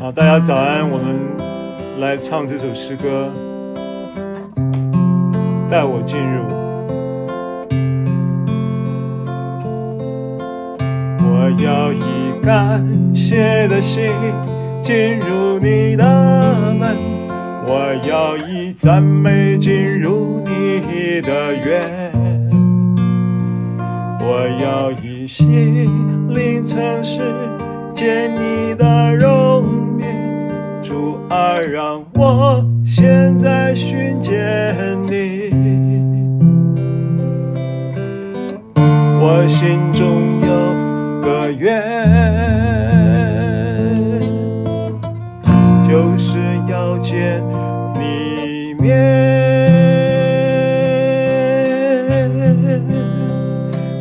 好，大家早安，我们来唱这首诗歌，带我进入。我要以感谢的心进入你的门，我要以赞美进入你的园，我要以心灵诚实见你的容。主啊，让我现在寻见你，我心中有个愿，就是要见你一面，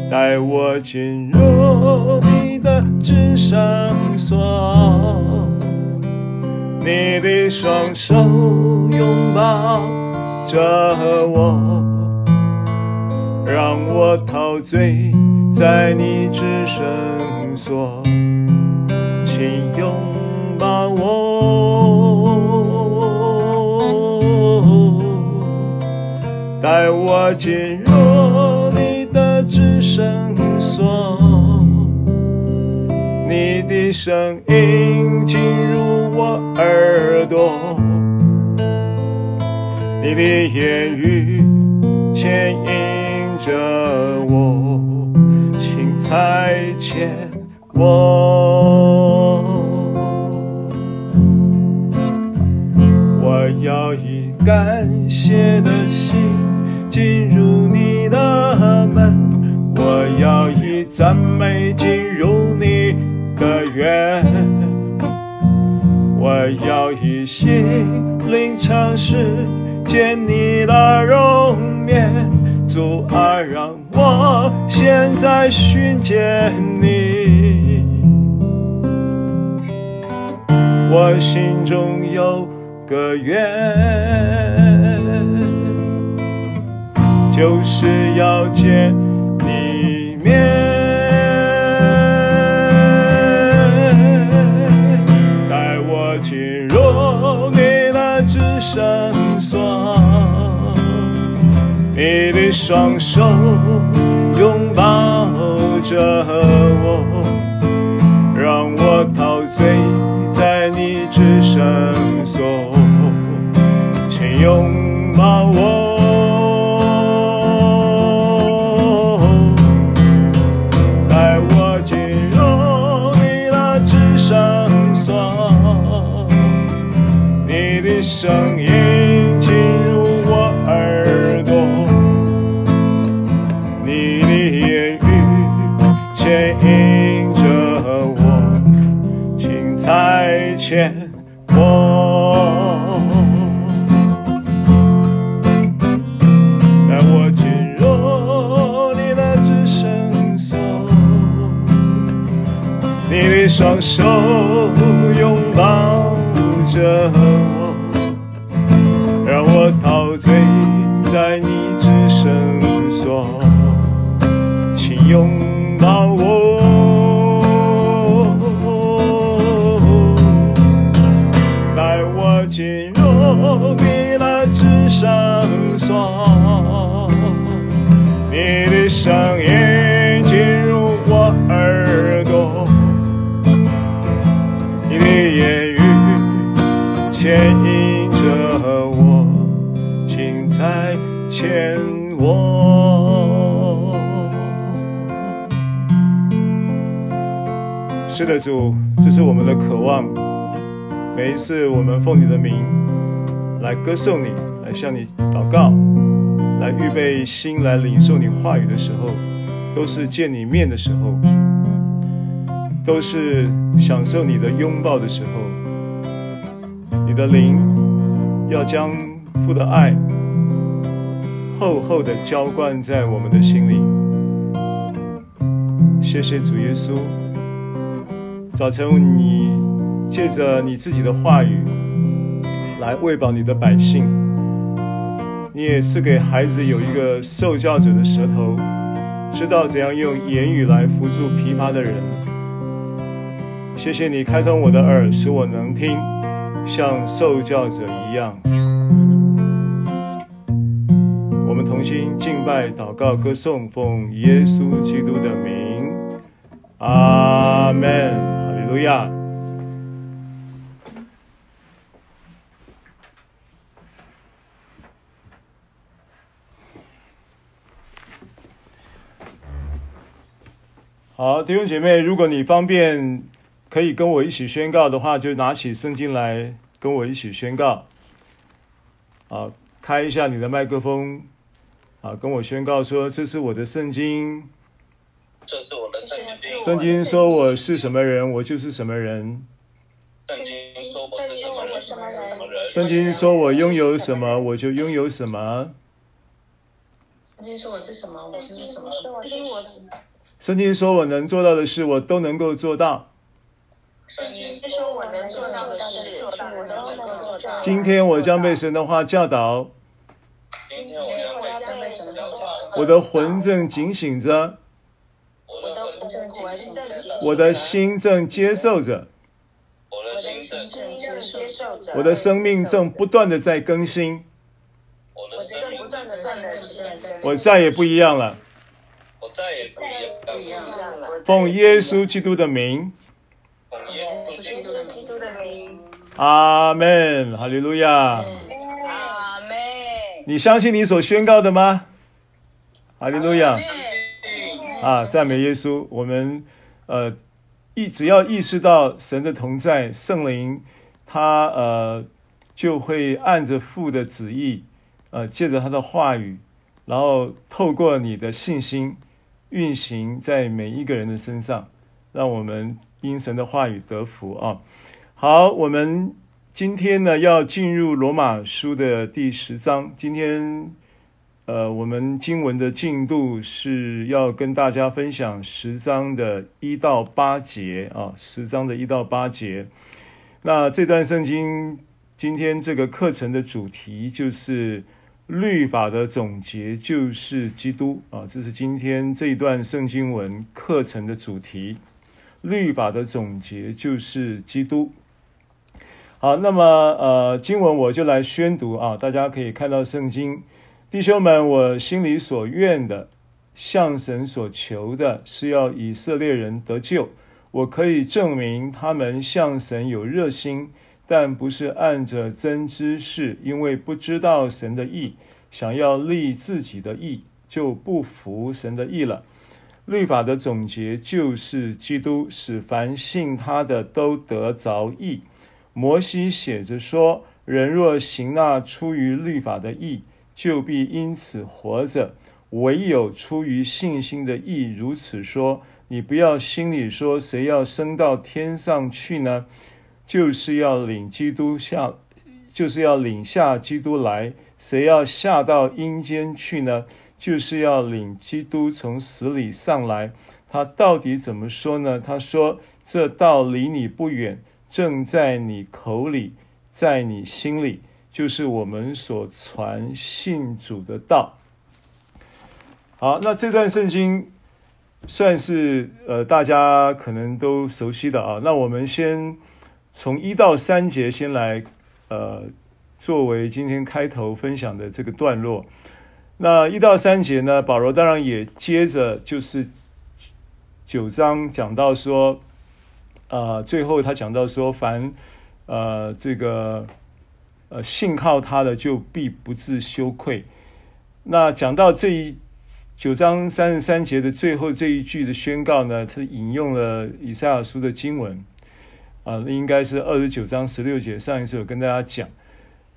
带我进入你的至圣所。你的双手拥抱着我，让我陶醉在你至圣所，请拥抱我，带我进入你的至圣所，你的声音进入。我耳朵，你的言语牵引着我，请差遣我。我要以感谢的心进入你的门，我要以赞美进入你的园。我要以心灵诚实见你的容颜，主啊，让我现在寻见你。我心中有个愿，就是要见你面。双手拥抱着我，让我陶醉在你至圣所，请拥抱我。奉你的名来歌颂你，来向你祷告，来预备心来领受你话语的时候，都是见你面的时候，都是享受你的拥抱的时候。你的灵要将父的爱。厚厚的浇灌在我们的心里。谢谢主耶稣，早晨你借着你自己的话语来喂饱你的百姓，你也赐给孩子有一个受教者的舌头，知道怎样用言语来扶助疲乏的人。谢谢你开通我的耳，使我能听，像受教者一样。我们同心敬拜、祷告、歌颂，奉耶稣基督的名，阿门，哈利路亚。好，弟兄姐妹，如果你方便。可以跟我一起宣告的话，就拿起圣经来跟我一起宣告。啊，开一下你的麦克风，啊，跟我宣告说：“这是我的圣经。”这是我的圣经。圣经说我是什么人，我就是什么人。圣经说我是什么人，什么人。圣经说我拥有什么，我就拥有什么。圣经说我是什么，我就是什么。圣经说我能做到的事，我都能够做到。圣经说我能做到的事，我都能够做到。今天我将被神的话教导。今天我将被神的话教导。我的魂正警醒着。我的魂正警醒着。我的心正接受着。我的心正接受着。我的生命正不断的在更新。我的生命正不断的在更新。我再也不一样了。我再也不一样了。奉耶稣基督的名。阿门，哈利路亚。阿门。你相信你所宣告的吗？哈利路亚。啊，赞美耶稣。我们呃，意只要意识到神的同在，圣灵他呃就会按着父的旨意，呃，借着他的话语，然后透过你的信心运行在每一个人的身上，让我们。因神的话语得福啊！好，我们今天呢要进入罗马书的第十章。今天，呃，我们经文的进度是要跟大家分享十章的一到八节啊，十章的一到八节。那这段圣经今天这个课程的主题就是律法的总结，就是基督啊，这是今天这一段圣经文课程的主题。律法的总结就是基督。好，那么呃，经文我就来宣读啊，大家可以看到圣经，弟兄们，我心里所愿的，向神所求的，是要以色列人得救。我可以证明他们向神有热心，但不是按着真知识，因为不知道神的意，想要立自己的意，就不服神的意了。律法的总结就是基督，使凡信他的都得着义。摩西写着说：“人若行那出于律法的义，就必因此活着；唯有出于信心的义，如此说，你不要心里说，谁要升到天上去呢？就是要领基督下，就是要领下基督来。谁要下到阴间去呢？”就是要领基督从死里上来，他到底怎么说呢？他说：“这道离你不远，正在你口里，在你心里，就是我们所传信主的道。”好，那这段圣经算是呃大家可能都熟悉的啊。那我们先从一到三节先来呃作为今天开头分享的这个段落。那一到三节呢，保罗当然也接着就是九章讲到说，呃，最后他讲到说，凡呃这个呃信靠他的，就必不自羞愧。那讲到这一九章三十三节的最后这一句的宣告呢，他引用了以赛亚书的经文，啊、应该是二十九章十六节。上一次有跟大家讲，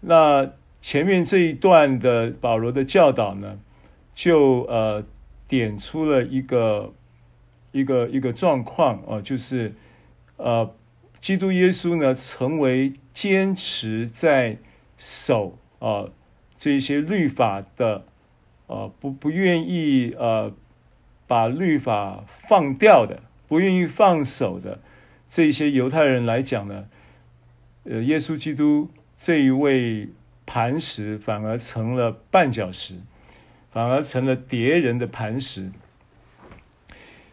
那。前面这一段的保罗的教导呢，就呃点出了一个一个一个状况啊、就是呃基督耶稣呢成为坚持在守啊、呃、这些律法的呃不不愿意呃把律法放掉的，不愿意放手的这些犹太人来讲呢，呃耶稣基督这一位。磐石反而成了绊脚石，反而成了跌人的磐石。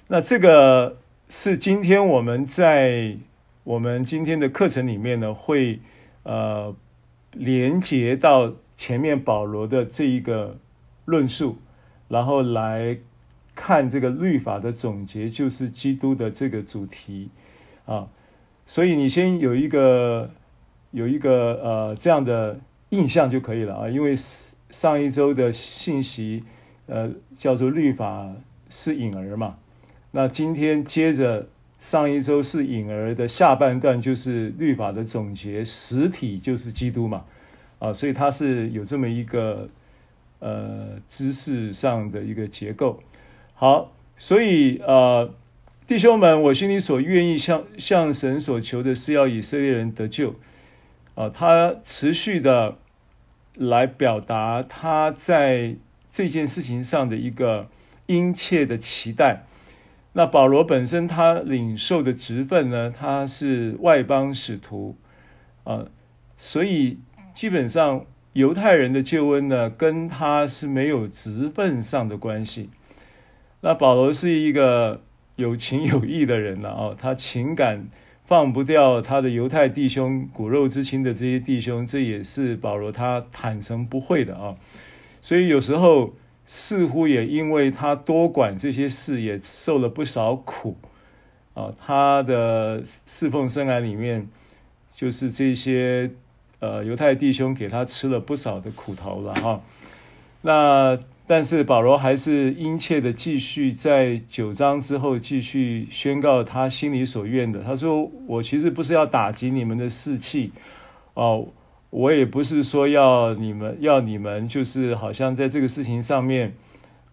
那这个是今天我们在我们今天的课程里面呢，会呃连接到前面保罗的这一个论述，然后来看这个律法的总结，就是基督的这个主题啊。所以你先有一个有一个呃这样的印象就可以了啊，因为上一周的信息呃叫做律法是隐儿嘛，那今天接着上一周是隐儿的下半段就是律法的总结，实体就是基督嘛，啊，所以它是有这么一个呃知识上的一个结构。好，所以呃。弟兄们，我心里所愿意向向神所求的是要以色列人得救，啊，他持续的来表达他在这件事情上的一个殷切的期待。那保罗本身他领受的职分呢，他是外邦使徒，啊，所以基本上犹太人的救恩呢，跟他是没有职分上的关系。那保罗是一个。有情有义的人了啊，他情感放不掉他的犹太弟兄、骨肉之亲的这些弟兄，这也是保罗他坦诚不讳的啊。所以有时候似乎也因为他多管这些事，也受了不少苦啊。他的侍奉生涯里面，就是这些呃犹太弟兄给他吃了不少的苦头了哈。那。但是保罗还是殷切的继续在九章之后继续宣告他心里所愿的。他说：“我其实不是要打击你们的士气，哦，我也不是说要你们要你们就是好像在这个事情上面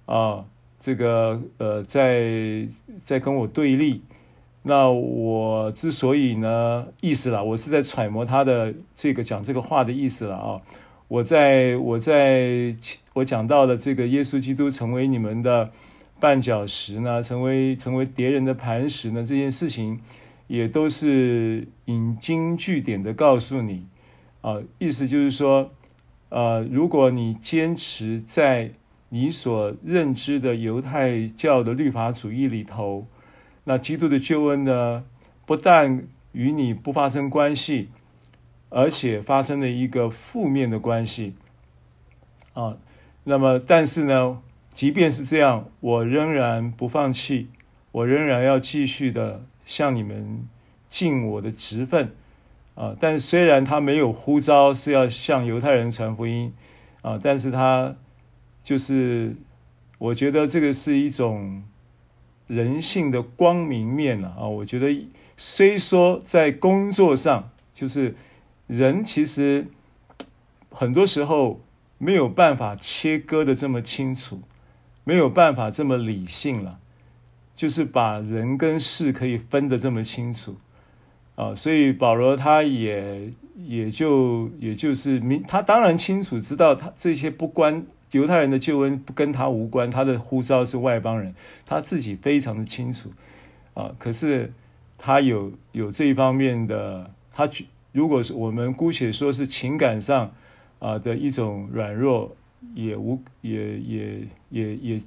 啊，这个呃，在在跟我对立。那我之所以呢，意思啦，我是在揣摩他的这个讲这个话的意思了啊。”我在我在我讲到的这个耶稣基督成为你们的绊脚石呢，成为成为敌人的磐石呢，这件事情也都是引经据典的告诉你啊，意思就是说，呃，如果你坚持在你所认知的犹太教的律法主义里头，那基督的救恩呢，不但与你不发生关系。而且发生了一个负面的关系，啊，那么但是呢，即便是这样，我仍然不放弃，我仍然要继续的向你们尽我的职分，啊，但虽然他没有呼召是要向犹太人传福音，啊，但是他就是，我觉得这个是一种人性的光明面啊，啊，我觉得虽说在工作上就是。人其实很多时候没有办法切割的这么清楚，没有办法这么理性了，就是把人跟事可以分得这么清楚啊。所以保罗他也也就也就是明，他当然清楚知道他这些不关犹太人的救恩不跟他无关，他的呼召是外邦人，他自己非常的清楚啊。可是他有有这一方面的他举。如果是我们姑且说是情感上啊的一种软弱，也无也也也也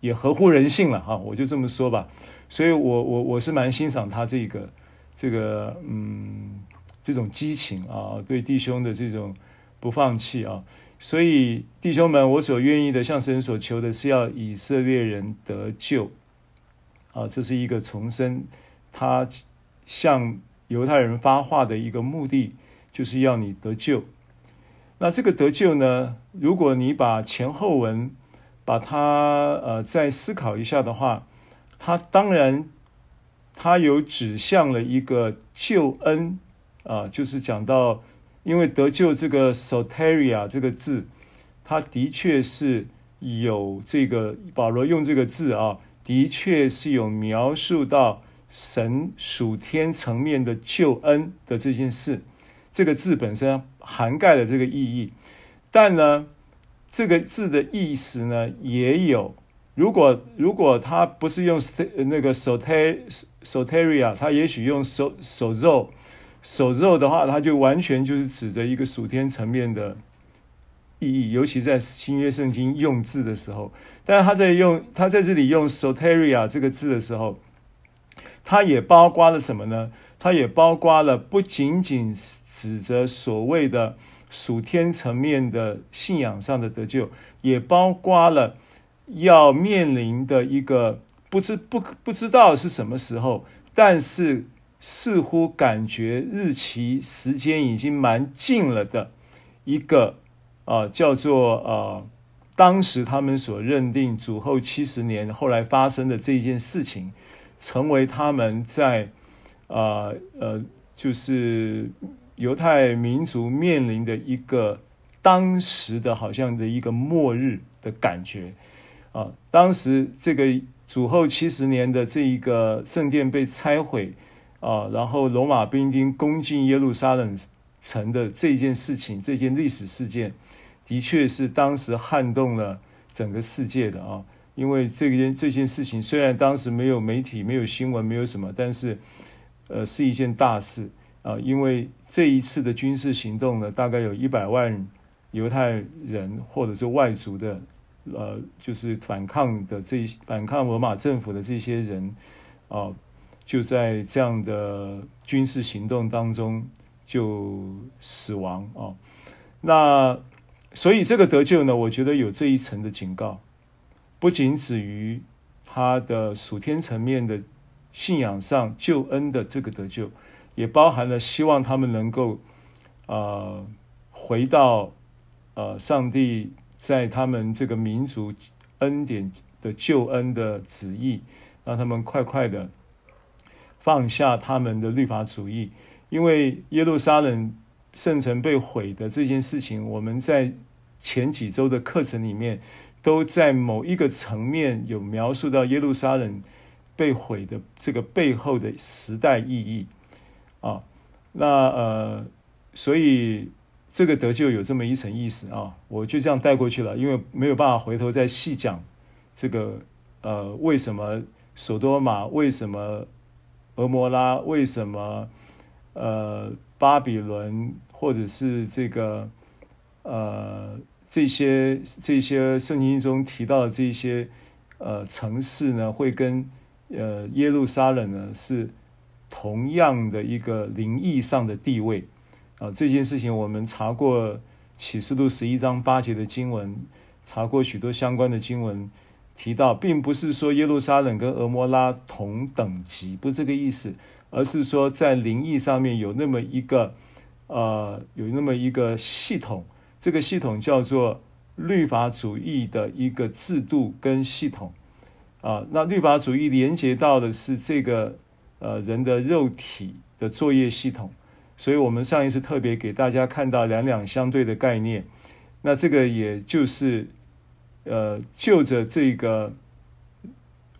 也合乎人性了哈，我就这么说吧。所以我我我是蛮欣赏他这个这个嗯这种激情啊，对弟兄的这种不放弃啊。所以弟兄们，我所愿意的向神所求的是要以色列人得救啊，这是一个重生，他向。犹太人发话的一个目的，就是要你得救。那这个得救呢，如果你把前后文把它呃再思考一下的话，它当然它有指向了一个救恩啊，就是讲到因为得救这个 soteria 这个字，它的确是有这个保罗用这个字啊，的确是有描述到。神属天层面的救恩的这件事，这个字本身涵盖了这个意义，但呢，这个字的意思呢也有。如果如果他不是用那个 soteria，他也许用 sozo sozo 的话，他就完全就是指着一个属天层面的意义，尤其在新约圣经用字的时候。但是他在用他在这里用 soteria 这个字的时候。它也包括了什么呢？它也包括了不仅仅指着所谓的属天层面的信仰上的得救，也包括了要面临的一个不知不不知道是什么时候，但是似乎感觉日期时间已经蛮近了的一个啊、叫做呃，当时他们所认定主后七十年后来发生的这一件事情，成为他们在。啊呃，就是犹太民族面临的一个当时的好像的一个末日的感觉啊。当时这个主后七十年的这一个圣殿被拆毁啊，然后罗马兵丁攻进耶路撒冷城的这件事情，这件历史事件，的确是当时撼动了整个世界的啊。因为这件这件事情虽然当时没有媒体、没有新闻、没有什么，但是。呃，是一件大事啊，因为这一次的军事行动呢，大概有一百万犹太人或者是外族的，呃，就是反抗的这反抗罗马政府的这些人啊，就在这样的军事行动当中就死亡啊。那所以这个得救呢，我觉得有这一层的警告，不仅止于他的属天层面的。信仰上救恩的这个得救，也包含了希望他们能够，呃，回到呃上帝在他们这个民族恩典的救恩的旨意，让他们快快的放下他们的律法主义，因为耶路撒冷圣城被毁的这件事情，我们在前几周的课程里面都在某一个层面有描述到耶路撒冷。被毁的这个背后的时代意义啊，那呃，所以这个得救有这么一层意思啊，我就这样带过去了，因为没有办法回头再细讲这个呃，为什么索多玛，为什么俄摩拉，为什么呃巴比伦，或者是这个呃这些这些圣经中提到的这些呃城市呢，会跟呃，耶路撒冷呢是同样的一个灵意上的地位啊。这件事情我们查过启示录十一章八节的经文，查过许多相关的经文，提到并不是说耶路撒冷跟俄摩拉同等级，不是这个意思，而是说在灵意上面有那么一个呃，有那么一个系统，这个系统叫做律法主义的一个制度跟系统。啊，那律法主义连接到的是这个呃人的肉体的作业系统，所以我们上一次特别给大家看到两两相对的概念。那这个也就是呃就着这个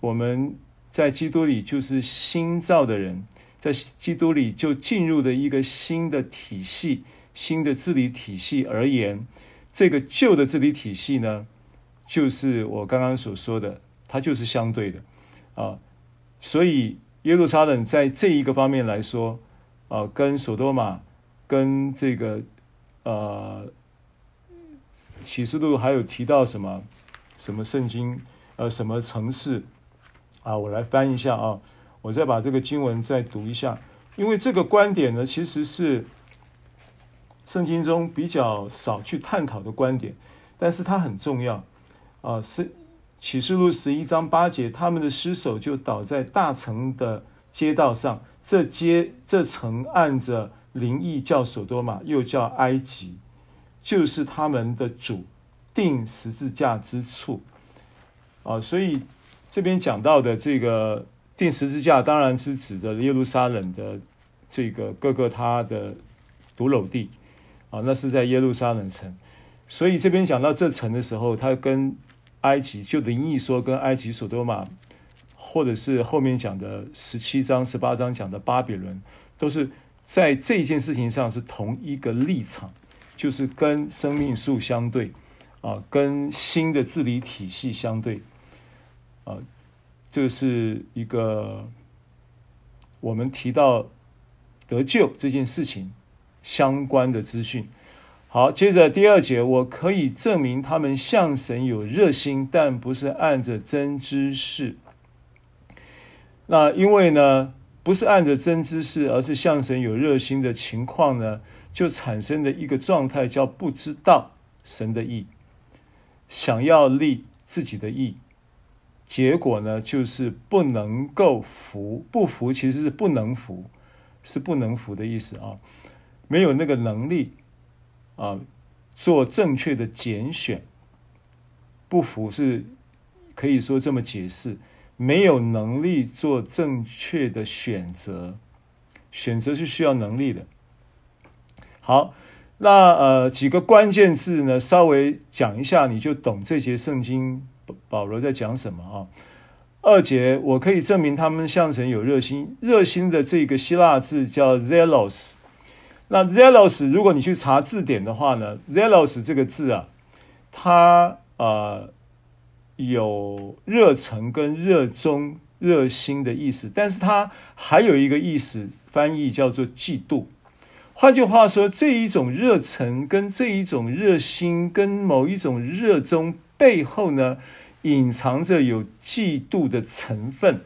我们在基督里就是新造的人，在基督里就进入的一个新的体系、新的治理体系而言，这个旧的治理体系呢，就是我刚刚所说的。它就是相对的，啊，所以耶路撒冷在这一个方面来说，啊，跟索多玛，跟这个，呃，启示录还有提到什么，什么圣经，呃，什么城市，啊，我来翻一下啊，我再把这个经文再读一下，因为这个观点呢，其实是圣经中比较少去探讨的观点，但是它很重要，啊，是。启示录十一章八节，他们的尸首就倒在大城的街道上。这街这城按着灵意叫索多玛，又叫埃及，就是他们的主定十字架之处。啊，所以这边讲到的这个定十字架，当然是指着耶路撒冷的这个各个他的独楼地。啊，那是在耶路撒冷城。所以这边讲到这城的时候，他跟埃及就灵意说跟埃及、索多玛，或者是后面讲的十七章、十八章讲的巴比伦，都是在这件事情上是同一个立场，就是跟生命树相对，啊，跟新的治理体系相对，啊，这是一个我们提到得救这件事情相关的资讯。好，接着第二节，我可以证明他们向神有热心，但不是按着真知识。那因为呢，不是按着真知识，而是向神有热心的情况呢，就产生的一个状态叫不知道神的意，想要立自己的意，结果呢就是不能够服，不服其实是不能服，是不能服的意思啊，没有那个能力啊，做正确的拣选，不服是可以说这么解释。没有能力做正确的选择，选择是需要能力的。好，那呃几个关键字呢，稍微讲一下，你就懂这节圣经保罗在讲什么啊？二节，我可以证明他们向神有热心，热心的这个希腊字叫 zealous。那 zelos，如果你去查字典的话呢，zealous 这个字啊，它呃。有热忱跟热衷、热心的意思，但是它还有一个意思，翻译叫做嫉妒。换句话说，这一种热忱跟这一种热心跟某一种热衷背后呢，隐藏着有嫉妒的成分。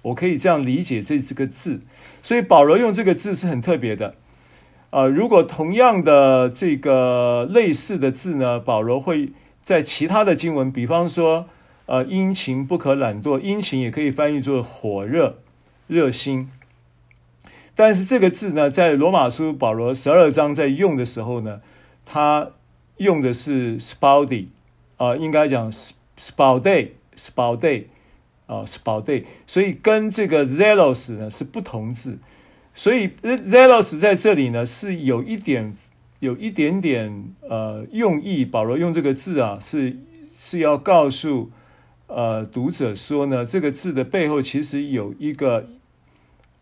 我可以这样理解这这个字，所以保罗用这个字是很特别的。呃，如果同样的这个类似的字呢，保罗会。在其他的经文，比方说，呃，殷勤不可懒惰，殷勤也可以翻译作火热、热心。但是这个字呢，在罗马书保罗十二章在用的时候呢，他用的是 spaudi，啊，应该讲 spaudi，spaudi，啊，spaudi，所以跟这个 zelos 呢是不同字。所以 zelos 在这里呢是有一点。有一点点呃用意，保罗用这个字啊，是是要告诉呃读者说呢，这个字的背后其实有一个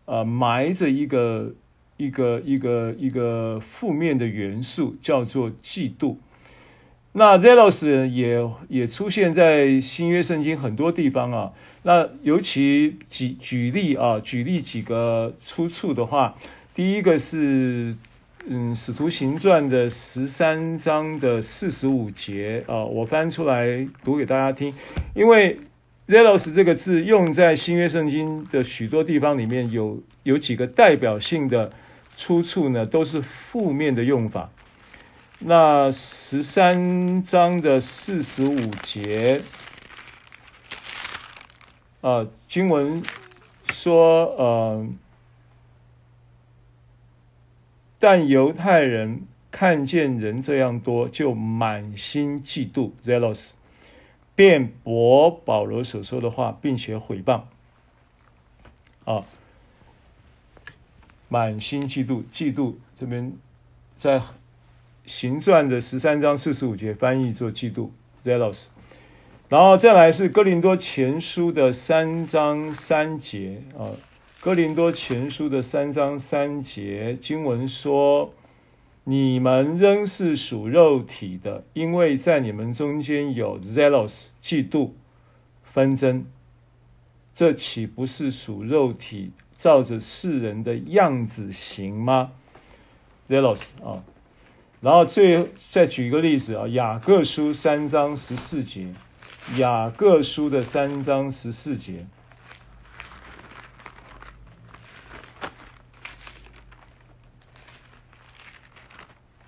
呃埋着一个一个一个一个负面的元素，叫做嫉妒。那 zelos 也也出现在新约圣经很多地方啊。那尤其举举例啊，举例几个出处的话，第一个是。嗯，《使徒行传》的十三章的四十五节啊，我翻出来读给大家听。因为 “zelos” 这个字用在新约圣经的许多地方里面有有几个代表性的出处呢，都是负面的用法。那十三章的四十五节啊，经文说，呃。但犹太人看见人这样多，就满心嫉妒 （zealous），辩驳保罗所说的话，并且毁谤。啊，满心嫉妒，嫉妒这边在行传的十三章四十五节翻译做嫉妒 （zealous）。然后再来是哥林多前书的三章三节啊。哥林多前书的三章三节经文说：“你们仍是属肉体的，因为在你们中间有 zelos 嫉妒纷争，这岂不是属肉体，照着世人的样子行吗？zelos 啊，然后最再举一个例子啊，雅各书三章十四节，雅各书的三章十四节。”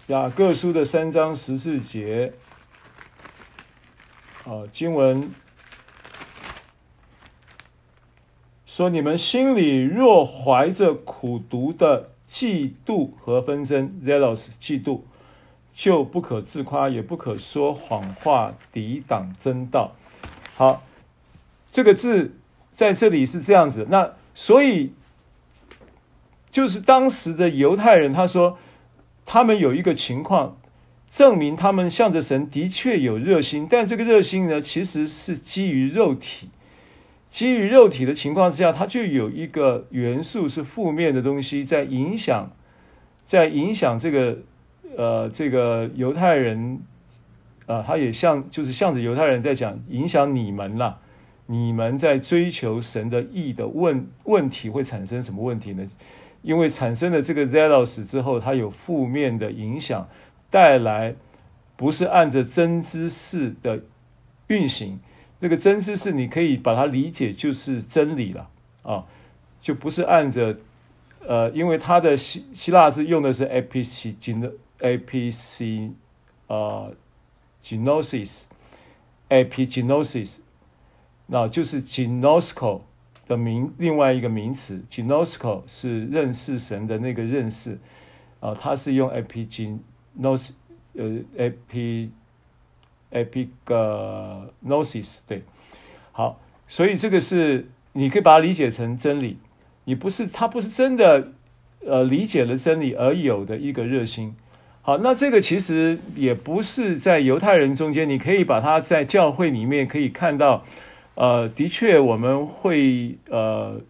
雅各书的三章十四节，啊，经文说：“你们心里若怀着苦毒的嫉妒和纷争 （zealous 嫉妒），就不可自夸，也不可说谎话，抵挡真道。”好，这个字在这里是这样子。那所以就是当时的犹太人，他说。他们有一个情况，证明他们向着神的确有热心，但这个热心呢，其实是基于肉体，基于肉体的情况之下，它就有一个元素是负面的东西在影响，在影响这个呃这个犹太人、呃，他也向就是向着犹太人在讲，影响你们啦，你们在追求神的意的问问题会产生什么问题呢？因为产生了这个 zelos 之后，它有负面的影响，带来不是按着真知识的运行。那个真知识，你可以把它理解就是真理了啊。就不是按着呃，因为它的希希腊字用的是 epigeno apc，呃 genosis. Epigenosis，那就是 genosco 的名另外一个名词，genosco 是认识神的那个认识。啊，它是用 epigenosis 呃 epig epignosis 对，好，所以这个是你可以把它理解成真理，你不是它不是真的呃理解了真理而有的一个热心。好，那这个其实也不是在犹太人中间，你可以把它在教会里面可以看到，呃，的确我们会呃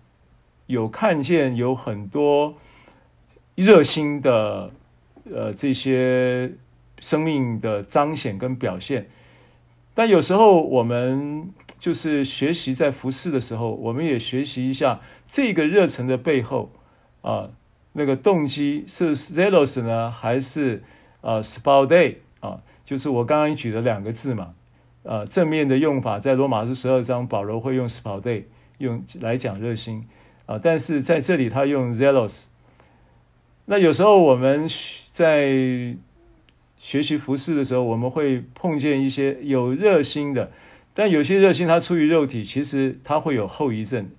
有看见有很多热心的呃这些。生命的彰显跟表现，但有时候我们就是学习在服侍的时候，我们也学习一下这个热忱的背后啊，那个动机是 zealous 呢，还是啊 spoude 啊？就是我刚刚举的两个字嘛，啊，正面的用法在罗马书十二章，保罗会用 spoude 用来讲热心啊，但是在这里他用 zealous。那有时候我们在学习服饰的时候，我们会碰见一些有热心的，但有些热心它出于肉体，其实它会有后遗症。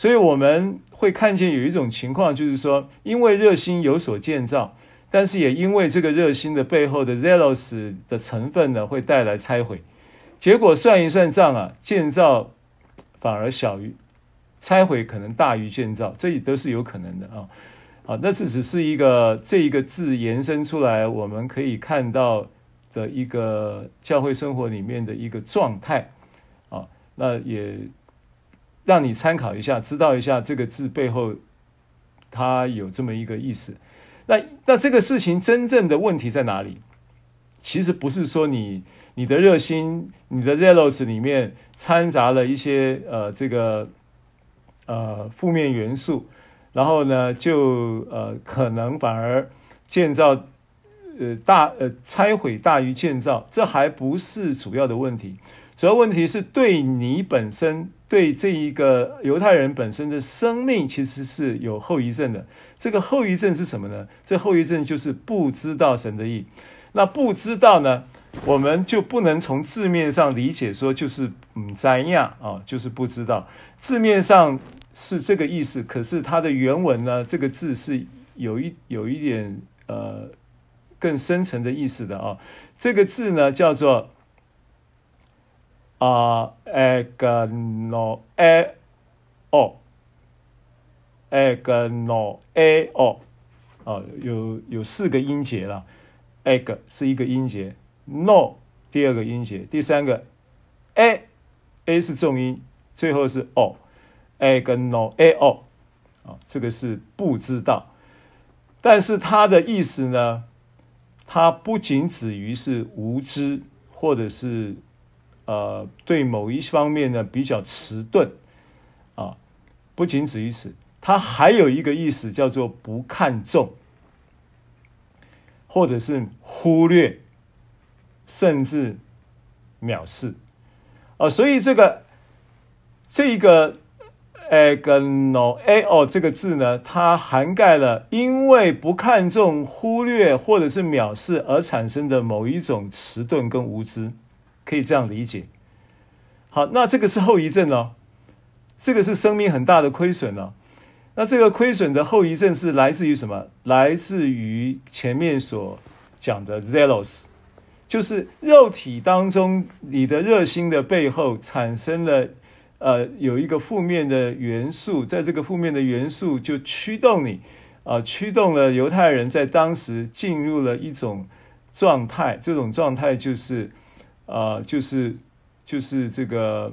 所以我们会看见有一种情况，就是说，因为热心有所建造，但是也因为这个热心的背后的 zealous 的成分呢，会带来拆毁。结果算一算账啊，建造反而小于拆毁，可能大于建造，这也都是有可能的啊。啊，那这只是一个这一个字延伸出来，我们可以看到的一个教会生活里面的一个状态啊。那也让你参考一下，知道一下这个字背后它有这么一个意思。那那这个事情真正的问题在哪里？其实不是说你你的热心、你的 zealous 里面掺杂了一些呃这个呃负面元素。然后呢，就呃可能反而建造，呃大呃拆毁大于建造，这还不是主要的问题。主要问题是对你本身，对这一个犹太人本身的生命，其实是有后遗症的。这个后遗症是什么呢？这后遗症就是不知道神的意。那不知道呢，我们就不能从字面上理解说就是唔知呀啊，就是不知道字面上。是这个意思，可是它的原文呢？这个字是有一有一点呃更深层的意思的啊。这个字呢叫做啊，egno a o，egno a o，啊，有有四个音节了，eg 是一个音节，no 第二个音节，第三个 a a 是重音，最后是 o。a 跟 no a o，啊，这个是不知道，但是它的意思呢，它不仅止于是无知，或者是呃对某一方面呢比较迟钝，啊，不仅止于此，它还有一个意思叫做不看重，或者是忽略，甚至藐视，啊，所以这个这个。agno 这个字呢，它涵盖了因为不看重、忽略或者是藐视而产生的某一种迟钝跟无知，可以这样理解。好，那这个是后遗症哦，这个是生命很大的亏损哦。那这个亏损的后遗症是来自于什么？来自于前面所讲的 zealous，就是肉体当中你的热心的背后产生了。呃，有一个负面的元素，在这个负面的元素就驱动你，啊、呃，驱动了犹太人在当时进入了一种状态，这种状态就是，呃，就是就是这个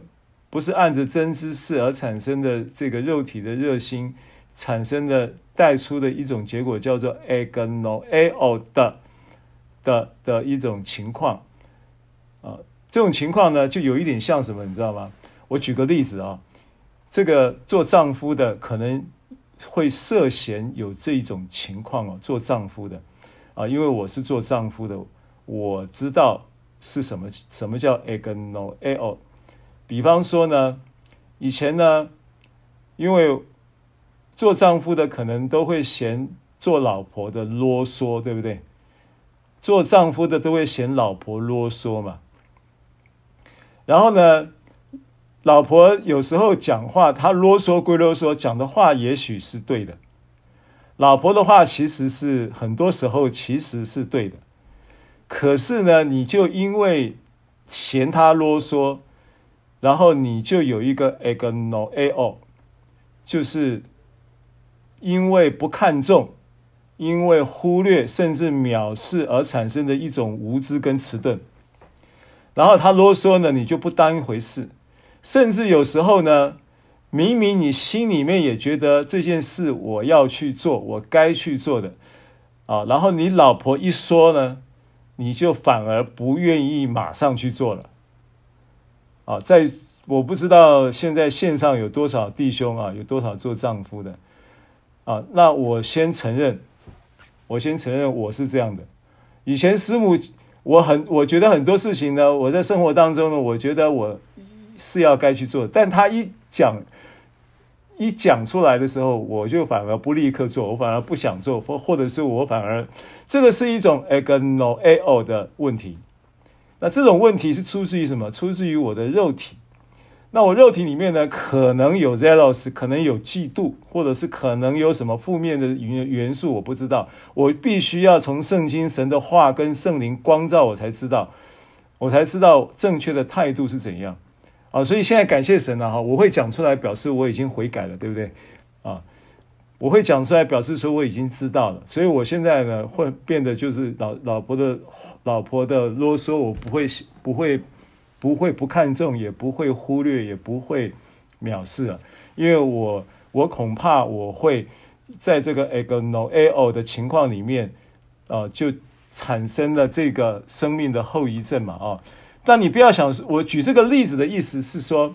不是按着真知识而产生的这个肉体的热心产生的带出的一种结果，叫做 agnoeo 的的的一种情况，啊、这种情况呢，就有一点像什么，你知道吗？我举个例子啊，这个做丈夫的可能会涉嫌有这种情况哦，做丈夫的啊，因为我是做丈夫的，我知道是什么什么叫 agnoeo。比方说呢，以前呢，因为做丈夫的可能都会嫌做老婆的啰嗦，对不对？做丈夫的都会嫌老婆啰嗦嘛。然后呢，老婆有时候讲话，她啰嗦归啰嗦，讲的话也许是对的。老婆的话其实是很多时候其实是对的，可是呢，你就因为嫌他啰嗦，然后你就有一个 agnoao，就是因为不看重、因为忽略甚至藐视而产生的一种无知跟迟钝。然后他啰嗦呢，你就不当一回事，甚至有时候呢，明明你心里面也觉得这件事我要去做，我该去做的，啊，然后你老婆一说呢，你就反而不愿意马上去做了，啊，在我不知道现在线上有多少弟兄啊，有多少做丈夫的，啊，那我先承认，我先承认我是这样的，以前师母。我很，我觉得很多事情呢，我在生活当中呢，我觉得我是要该去做，但他一讲一讲出来的时候，我就反而不立刻做，我反而不想做，或或者是我反而这个是一种 agnoao 的问题。那这种问题是出自于什么？出自于我的肉体。那我肉体里面呢，可能有 zealous，可能有嫉妒，或者是可能有什么负面的元元素，我不知道。我必须要从圣经、神的话跟圣灵光照，我才知道，我才知道正确的态度是怎样。啊，所以现在感谢神了哈，我会讲出来，表示我已经悔改了，对不对？啊，我会讲出来，表示说我已经知道了。所以我现在呢，会变得就是老老婆的老婆的啰嗦，我不会不会。不会不看重，也不会忽略，也不会藐视啊！因为我我恐怕我会在这个 agnoao 的情况里面，啊、就产生了这个生命的后遗症嘛啊！但你不要想，我举这个例子的意思是说，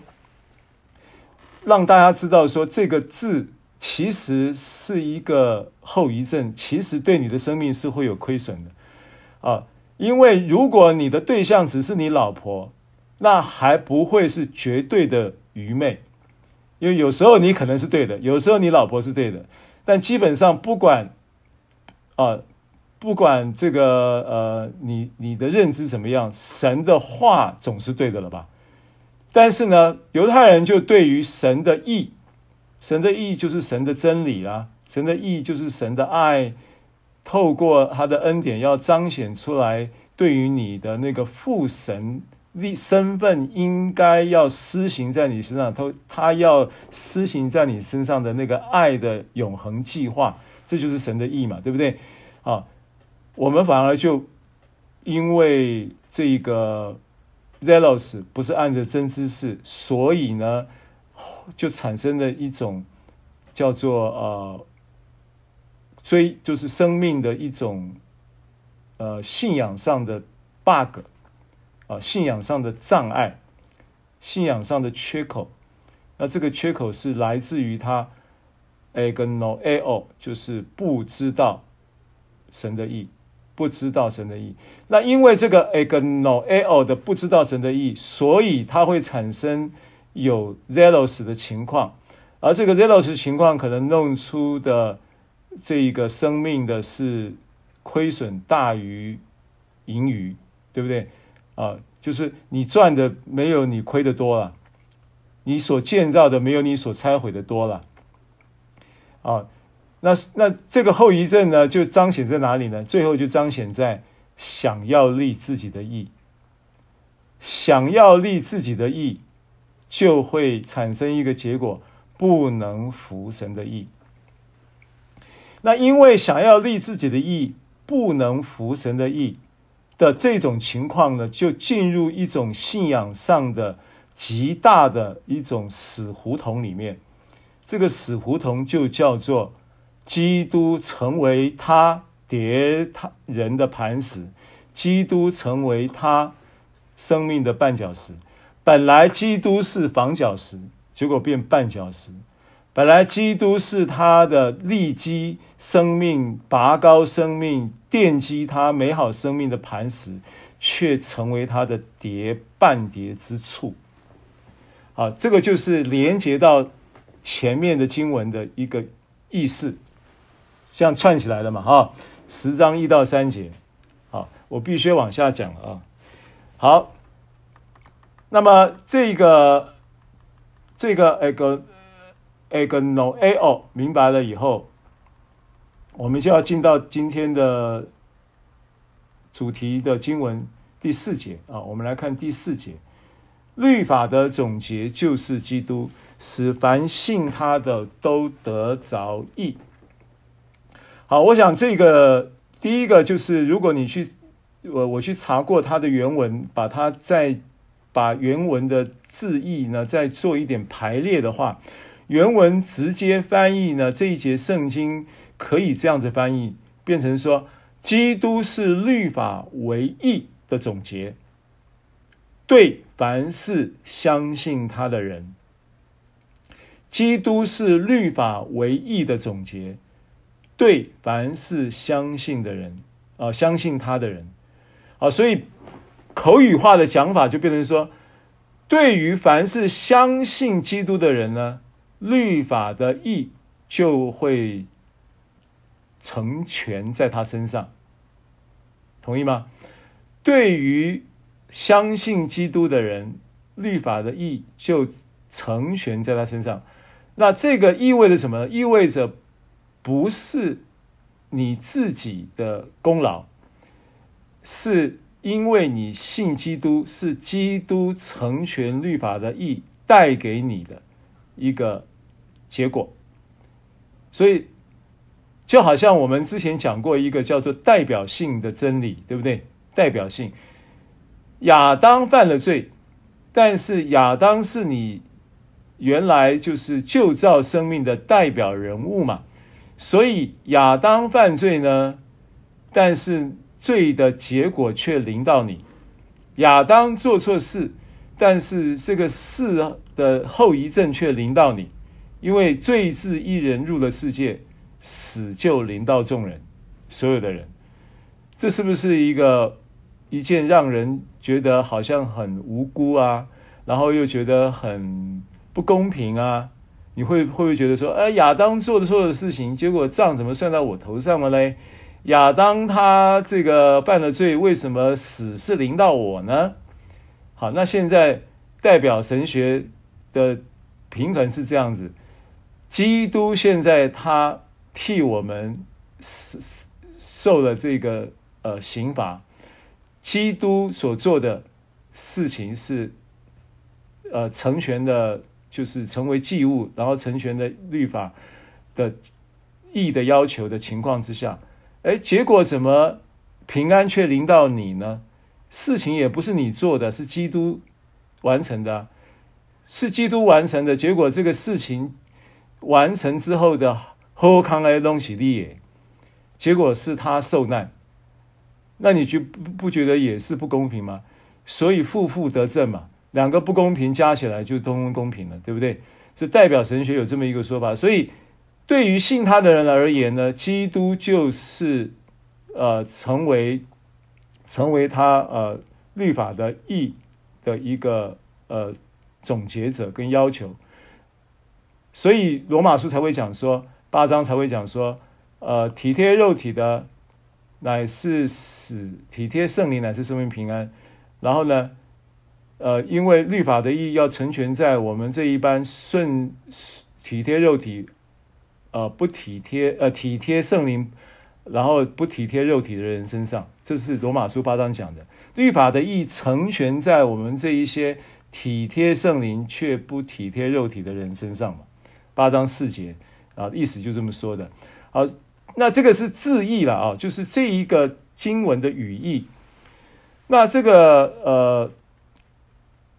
让大家知道说这个字其实是一个后遗症，其实对你的生命是会有亏损的啊！因为如果你的对象只是你老婆，那还不会是绝对的愚昧，因为有时候你可能是对的，有时候你老婆是对的，但基本上不管啊、不管这个呃，你你的认知怎么样，神的话总是对的了吧？但是呢，犹太人就对于神的意，神的意就是神的真理啦，神的意就是神的爱，透过他的恩典要彰显出来，对于你的那个父神。立身份应该要施行在你身上，他他要施行在你身上的那个爱的永恒计划，这就是神的意嘛，对不对？啊，我们反而就因为这个 zealous 不是按着真知识，所以呢，就产生了一种叫做呃追，就是生命的一种呃信仰上的 bug。啊，信仰上的障碍，信仰上的缺口，那这个缺口是来自于他 agnoao，就是不知道神的义，不知道神的意。那因为这个 agnoao 的不知道神的意，所以它会产生有 zealous 的情况，而这个 zealous 情况可能弄出的这一个生命的是亏损大于盈余，对不对？啊，就是你赚的没有你亏的多了，你所建造的没有你所拆毁的多了。啊，那那这个后遗症呢，就彰显在哪里呢？最后就彰显在想要立自己的义，想要立自己的义，就会产生一个结果，不能服神的义。那因为想要立自己的义，不能服神的义。的这种情况呢，就进入一种信仰上的极大的一种死胡同里面。这个死胡同就叫做基督成为他跌他人的磐石，基督成为他生命的绊脚石。本来基督是房角石，结果变绊脚石。本来基督是他的立基生命、拔高生命、奠基他美好生命的磐石，却成为他的跌绊跌之处。好，这个就是连接到前面的经文的一个意思，这样串起来的嘛，哈，十章一到三节，好，我必须往下讲了啊。好，那么这个这个 ag agnoeo 明白了以后，我们就要进到今天的主题的经文第四节啊，我们来看第四节，律法的总结就是基督。使凡信他的都得着义。好，我想这个第一个就是，如果你去我我去查过他的原文，把它再把原文的字义呢再做一点排列的话，原文直接翻译呢这一节圣经可以这样子翻译，变成说，基督是律法为义的总结，对凡是相信他的人。基督是律法为义的总结，对凡是相信的人啊，相信他的人，啊，所以口语化的讲法就变成说，对于凡是相信基督的人呢，律法的义就会成全在他身上，同意吗？对于相信基督的人，律法的义就成全在他身上。那这个意味着什么呢？意味着不是你自己的功劳，是因为你信基督，是基督成全律法的义带给你的一个结果。所以，就好像我们之前讲过一个叫做代表性的真理，对不对？代表性，亚当犯了罪，但是亚当是你。原来就是旧造生命的代表人物嘛，所以亚当犯罪呢，但是罪的结果却临到你。亚当做错事，但是这个事的后遗症却临到你，因为罪自一人入了世界，死就临到众人，所有的人。这是不是一个一件让人觉得好像很无辜啊，然后又觉得很。不公平啊！你会会不会觉得说，哎，亚当做的错的事情，结果账怎么算到我头上了嘞？亚当他这个犯了罪，为什么死是临到我呢？好，那现在代表神学的平衡是这样子：基督现在他替我们死受了这个呃刑罚，基督所做的事情是呃成全的。就是成为祭物，然后成全的律法的义的要求的情况之下，哎，结果怎么平安却临到你呢？事情也不是你做的，是基督完成的，是基督完成的。结果这个事情完成之后的后康来东西利耶，结果是他受难，那你就不觉得也是不公平吗？所以负负得正嘛。两个不公平加起来就通通公平了，对不对？这代表神学有这么一个说法。所以，对于信他的人而言呢，基督就是呃成为成为他呃律法的义的一个呃总结者跟要求。所以罗马书才会讲说，八章才会讲说，呃，体贴肉体的乃是死，体贴圣灵乃是生命平安。然后呢，呃，因为律法的义要成全在我们这一般顺体贴肉体，呃，不体贴呃体贴圣灵，然后不体贴肉体的人身上，这是罗马书八章讲的。律法的义成全在我们这一些体贴圣灵却不体贴肉体的人身上嘛。八章四节啊，意思就这么说的。好，那这个是字义了啊，就是这一个经文的语义。那这个呃。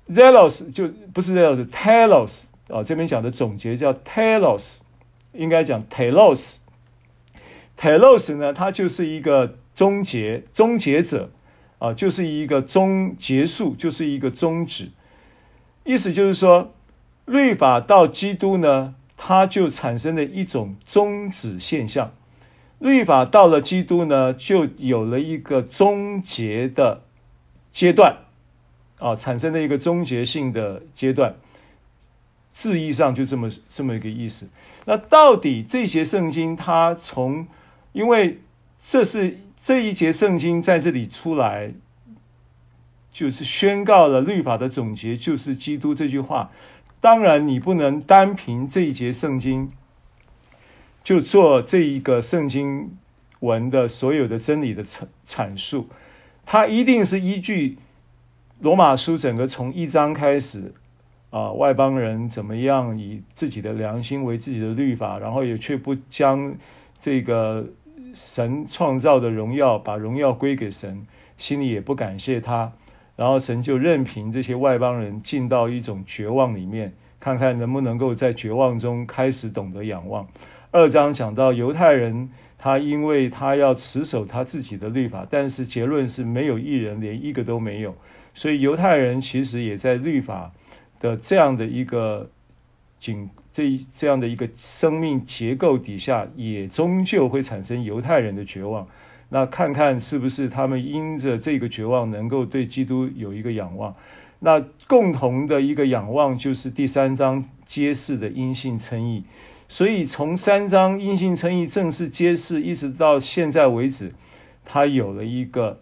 Zelos 就不是 zelos，telos 啊，这边讲的总结叫 telos，应该讲 telos。telos 呢，它就是一个终结、终结者啊，就是一个终结束，就是一个终止。意思就是说，律法到基督呢，它就产生了一种终止现象。律法到了基督呢，就有了一个终结的阶段。啊，产生了一个终结性的阶段，字义上就这么这么一个意思。那到底这节圣经它从，因为这是这一节圣经在这里出来，就是宣告了律法的总结就是基督这句话。当然，你不能单凭这一节圣经就做这一个圣经文的所有的真理的阐阐述，它一定是依据罗马书整个从一章开始啊，外邦人怎么样以自己的良心为自己的律法，然后也却不将这个神创造的荣耀把荣耀归给神，心里也不感谢他。然后神就任凭这些外邦人进到一种绝望里面，看看能不能够在绝望中开始懂得仰望。二章讲到犹太人，他因为他要持守他自己的律法，但是结论是没有一人，连一个都没有。所以犹太人其实也在律法的这样的一个紧这这样的一个生命结构底下，也终究会产生犹太人的绝望。那看看是不是他们因着这个绝望，能够对基督有一个仰望。那共同的一个仰望，就是第三章揭示的阴性称义。所以从三章阴性称义正式揭示，一直到现在为止，他有了一个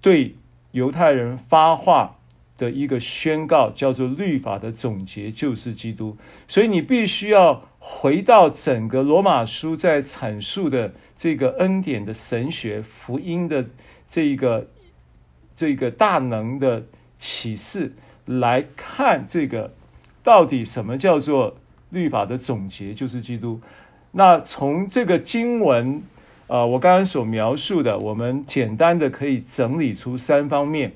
对犹太人发话的一个宣告，叫做律法的总结就是基督。所以你必须要回到整个罗马书在阐述的。这个恩典的神学福音的这一个这个大能的启示来看，这个到底什么叫做律法的总结，就是基督。那从这个经文、呃，我刚刚所描述的，我们简单的可以整理出三方面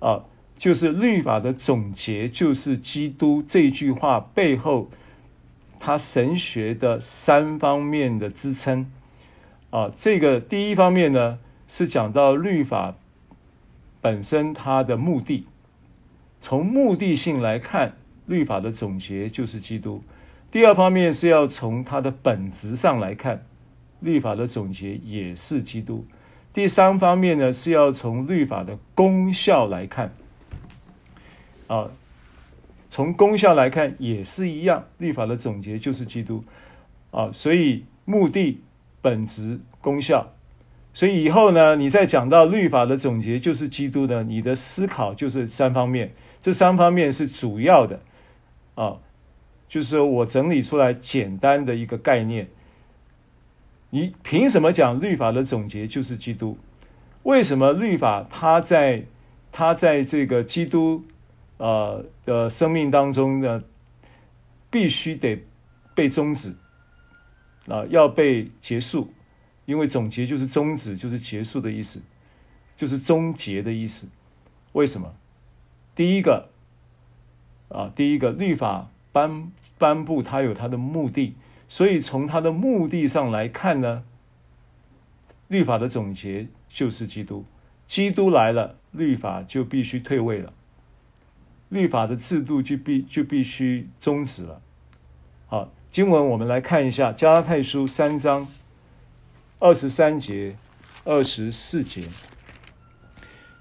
啊、就是律法的总结，就是基督这句话背后。他神学的三方面的支撑啊，这个第一方面呢是讲到律法本身它的目的，从目的性来看，律法的总结就是基督。第二方面是要从它的本质上来看，律法的总结也是基督。第三方面呢是要从律法的功效来看。啊。从功效来看也是一样，律法的总结就是基督。啊，所以目的、本质、功效，所以以后呢，你再讲到律法的总结就是基督呢，你的思考就是三方面，这三方面是主要的。啊，就是我整理出来简单的一个概念，你凭什么讲律法的总结就是基督？为什么律法它在它在这个基督？呃的生命当中呢，必须得被终止，啊、要被结束，因为总结就是终止，就是结束的意思，就是终结的意思。为什么？第一个，啊、第一个律法颁颁布，它有它的目的，所以从它的目的上来看呢，律法的总结就是基督，基督来了，律法就必须退位了。律法的制度就必就必须终止了。好，经文我们来看一下《加拉太书》三章二十三节、二十四节。《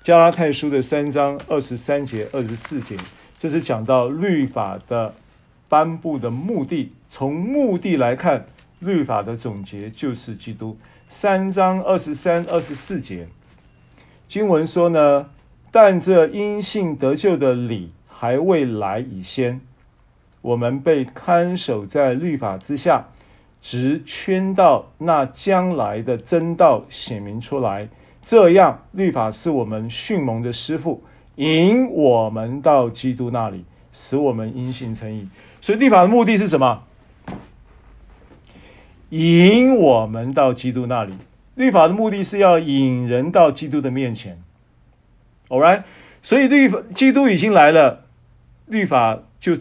加拉太书》的三章二十三节、二十四节，这是讲到律法的颁布的目的。从目的来看，律法的总结就是基督。三章二十三、二十四节，经文说呢，但这因信得救的理。还未来以先，我们被看守在律法之下，直圈到那将来的真道显明出来。这样，律法是我们训蒙的师傅，引我们到基督那里，使我们因信称义。所以，律法的目的是什么？引我们到基督那里。律法的目的是要引人到基督的面前。All right，所以律法，基督已经来了。律法就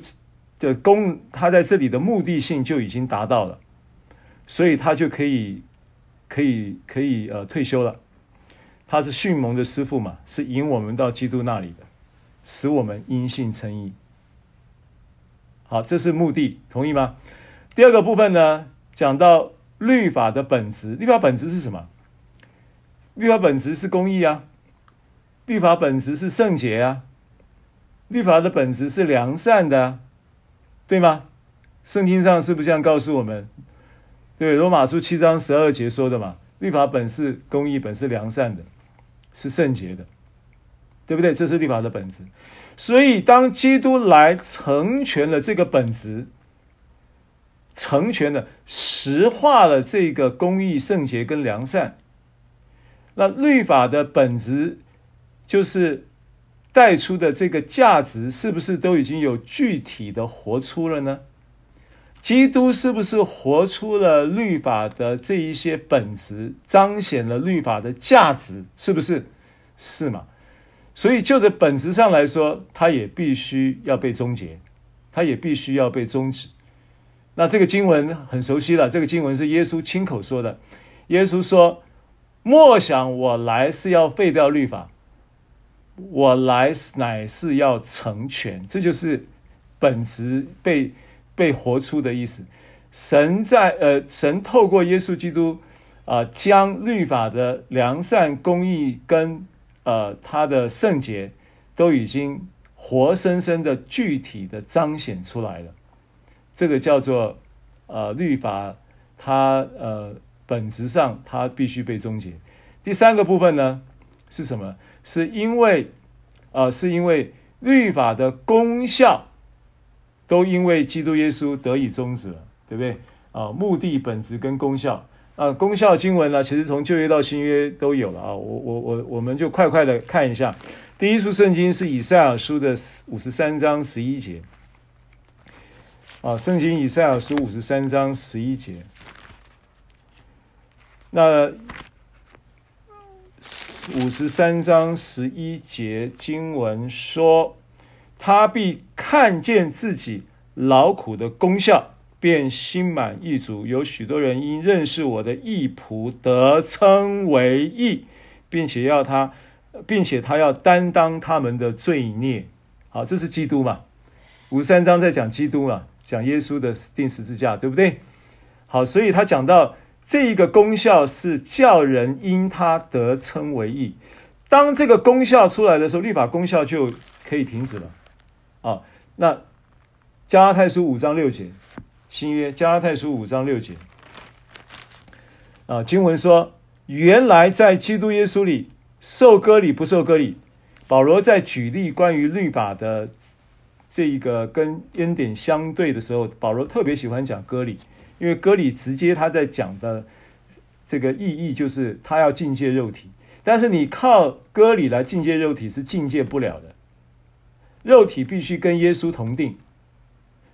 的功，他在这里的目的性就已经达到了，所以他就可以可以可以呃退休了。他是训蒙的师傅嘛，是引我们到基督那里的，使我们因信称义。好，这是目的，同意吗？第二个部分呢，讲到律法的本质，律法本质是什么？律法本质是公义啊，律法本质是圣洁啊。律法的本质是良善的，对吗？圣经上是不是这样告诉我们？对，罗马书七章十二节说的嘛，律法本是公义，本是良善的，是圣洁的，对不对？这是律法的本质。所以，当基督来成全了这个本质，成全了、实化了这个公义、圣洁跟良善，那律法的本质就是带出的这个价值，是不是都已经有具体的活出了呢？基督是不是活出了律法的这一些本质，彰显了律法的价值？是不是？是吗？所以就着本质上来说，它也必须要被终结，它也必须要被终止。那这个经文很熟悉了，这个经文是耶稣亲口说的。耶稣说：“莫想我来是要废掉律法，我来乃是要成全。”这就是本质被。被活出的意思，神在呃，神透过耶稣基督啊、呃，将律法的良善、公义跟呃他的圣洁都已经活生生的、具体的彰显出来了。这个叫做呃律法它，呃本质上它必须被终结。第三个部分呢是什么？是因为呃是因为律法的功效。都因为基督耶稣得以终止了，对不对？啊，目的、本质跟功效啊，功效经文呢，其实从旧约到新约都有了啊。我、我、我，我们就快快的看一下。第一书圣经是以赛尔书的五十三章十一节啊，圣经以赛亚书五十三章十一节。那五十三章十一节经文说。他必看见自己劳苦的功效，便心满意足。有许多人因认识我的义仆，得称为义，并且要他，并且他要担当他们的罪孽。好，这是基督嘛？五十三章在讲基督嘛，讲耶稣的钉十字架，对不对？好，所以他讲到这一个功效是叫人因他得称为义。当这个功效出来的时候，律法功效就可以停止了。啊，那加拉太书五章六节，新约加拉太书五章六节，啊，经文说，原来在基督耶稣里受割礼不受割礼，保罗在举例关于律法的这一个跟恩典相对的时候，保罗特别喜欢讲割礼，因为割礼直接他在讲的这个意义就是他要境界肉体，但是你靠割礼来境界肉体是境界不了的。肉体必须跟耶稣同定，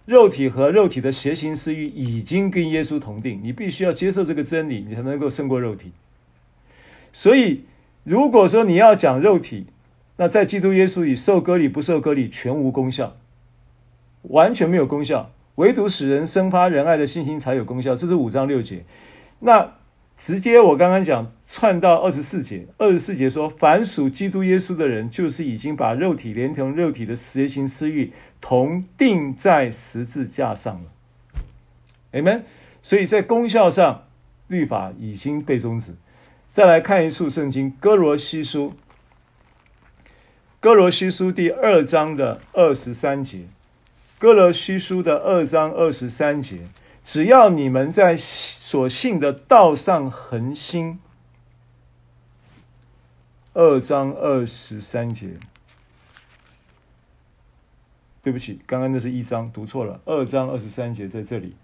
肉体和肉体的邪行私欲已经跟耶稣同定，你必须要接受这个真理，你才能够胜过肉体。所以，如果说你要讲肉体，那在基督耶稣里受割礼不受割礼全无功效，完全没有功效，唯独使人生发仁爱的信心才有功效。这是五章六节。那。直接我刚刚讲串到二十四节，二十四节说，凡属基督耶稣的人，就是已经把肉体连同肉体的邪情私欲同钉在十字架上了。阿们。所以在功效上，律法已经被终止。再来看一处圣经，歌罗西书，歌罗西书第二章的二十三节，歌罗西书的二章二十三节。只要你们在所信的道上恒心，二章二十三节，对不起，刚刚那是一章读错了，二章二十三节在这里。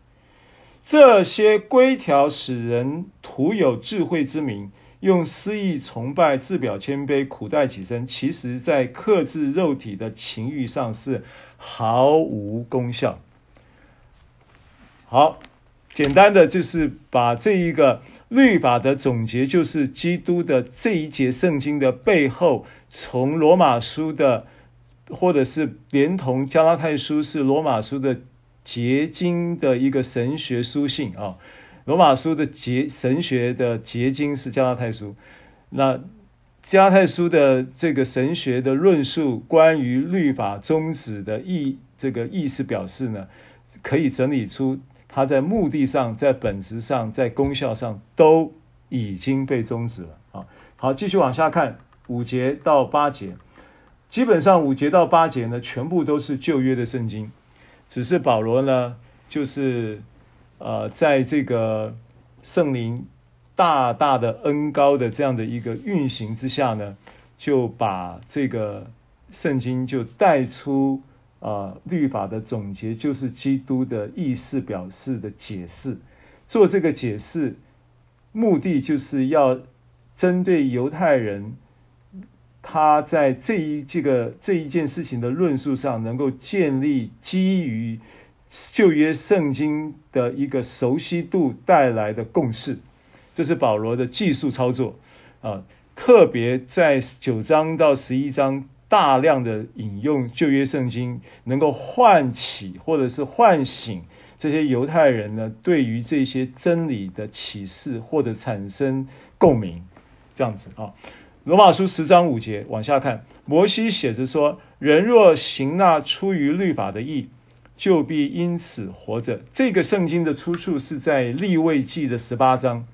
这些规条使人徒有智慧之名，用私意崇拜，自表谦卑，苦待己身，其实在克制肉体的情欲上是毫无功效。好，简单的就是把这一个律法的总结，就是基督的这一节圣经的背后，从罗马书的，或者是连同加拉太书是罗马书的结晶的一个神学书信啊。罗马书的结神学的结晶是加拉太书，那加拉太书的这个神学的论述，关于律法终止的意，这个意思表示呢，可以整理出。它在目的上、在本质上、在功效上都已经被终止了啊！好，继续往下看五节到八节，基本上五节到八节呢，全部都是旧约的圣经。只是保罗呢，就是呃，在这个圣灵大大的恩高的这样的一个运行之下呢，就把这个圣经就带出啊、律法的总结就是基督的意思表示的解释，做这个解释，目的就是要针对犹太人。他在这一这个这一件事情的论述上，能够建立基于旧约圣经的一个熟悉度带来的共识，这是保罗的技术操作啊。特别在九章到十一章大量的引用旧约圣经，能够唤起或者是唤醒这些犹太人呢，对于这些真理的启示或者产生共鸣，这样子啊。罗马书十章五节往下看，摩西写着说：“人若行那出于律法的义，就必因此活着。”这个圣经的出处是在立位记的十八章。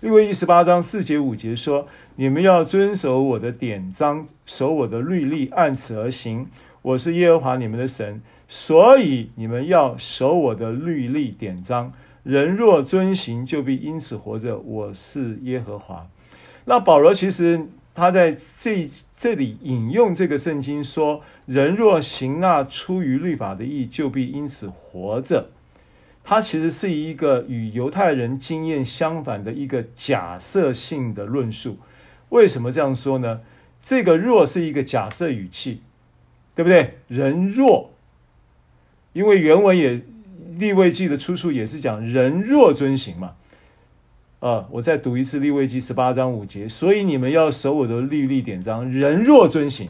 立位记十八章四节五节说：“你们要遵守我的典章，守我的律例，按此而行。我是耶和华你们的神，所以你们要守我的律例典章。人若遵行，就必因此活着。我是耶和华。”那保罗其实他在这这里引用这个圣经说：“人若行那出于律法的义，就必因此活着。”他其实是一个与犹太人经验相反的一个假设性的论述。为什么这样说呢？这个“若”是一个假设语气，对不对？人若，因为原文也立未记的出处也是讲“人若遵行”嘛。啊！我再读一次利未记十八章五节，所以你们要守我的律例典章，人若遵行，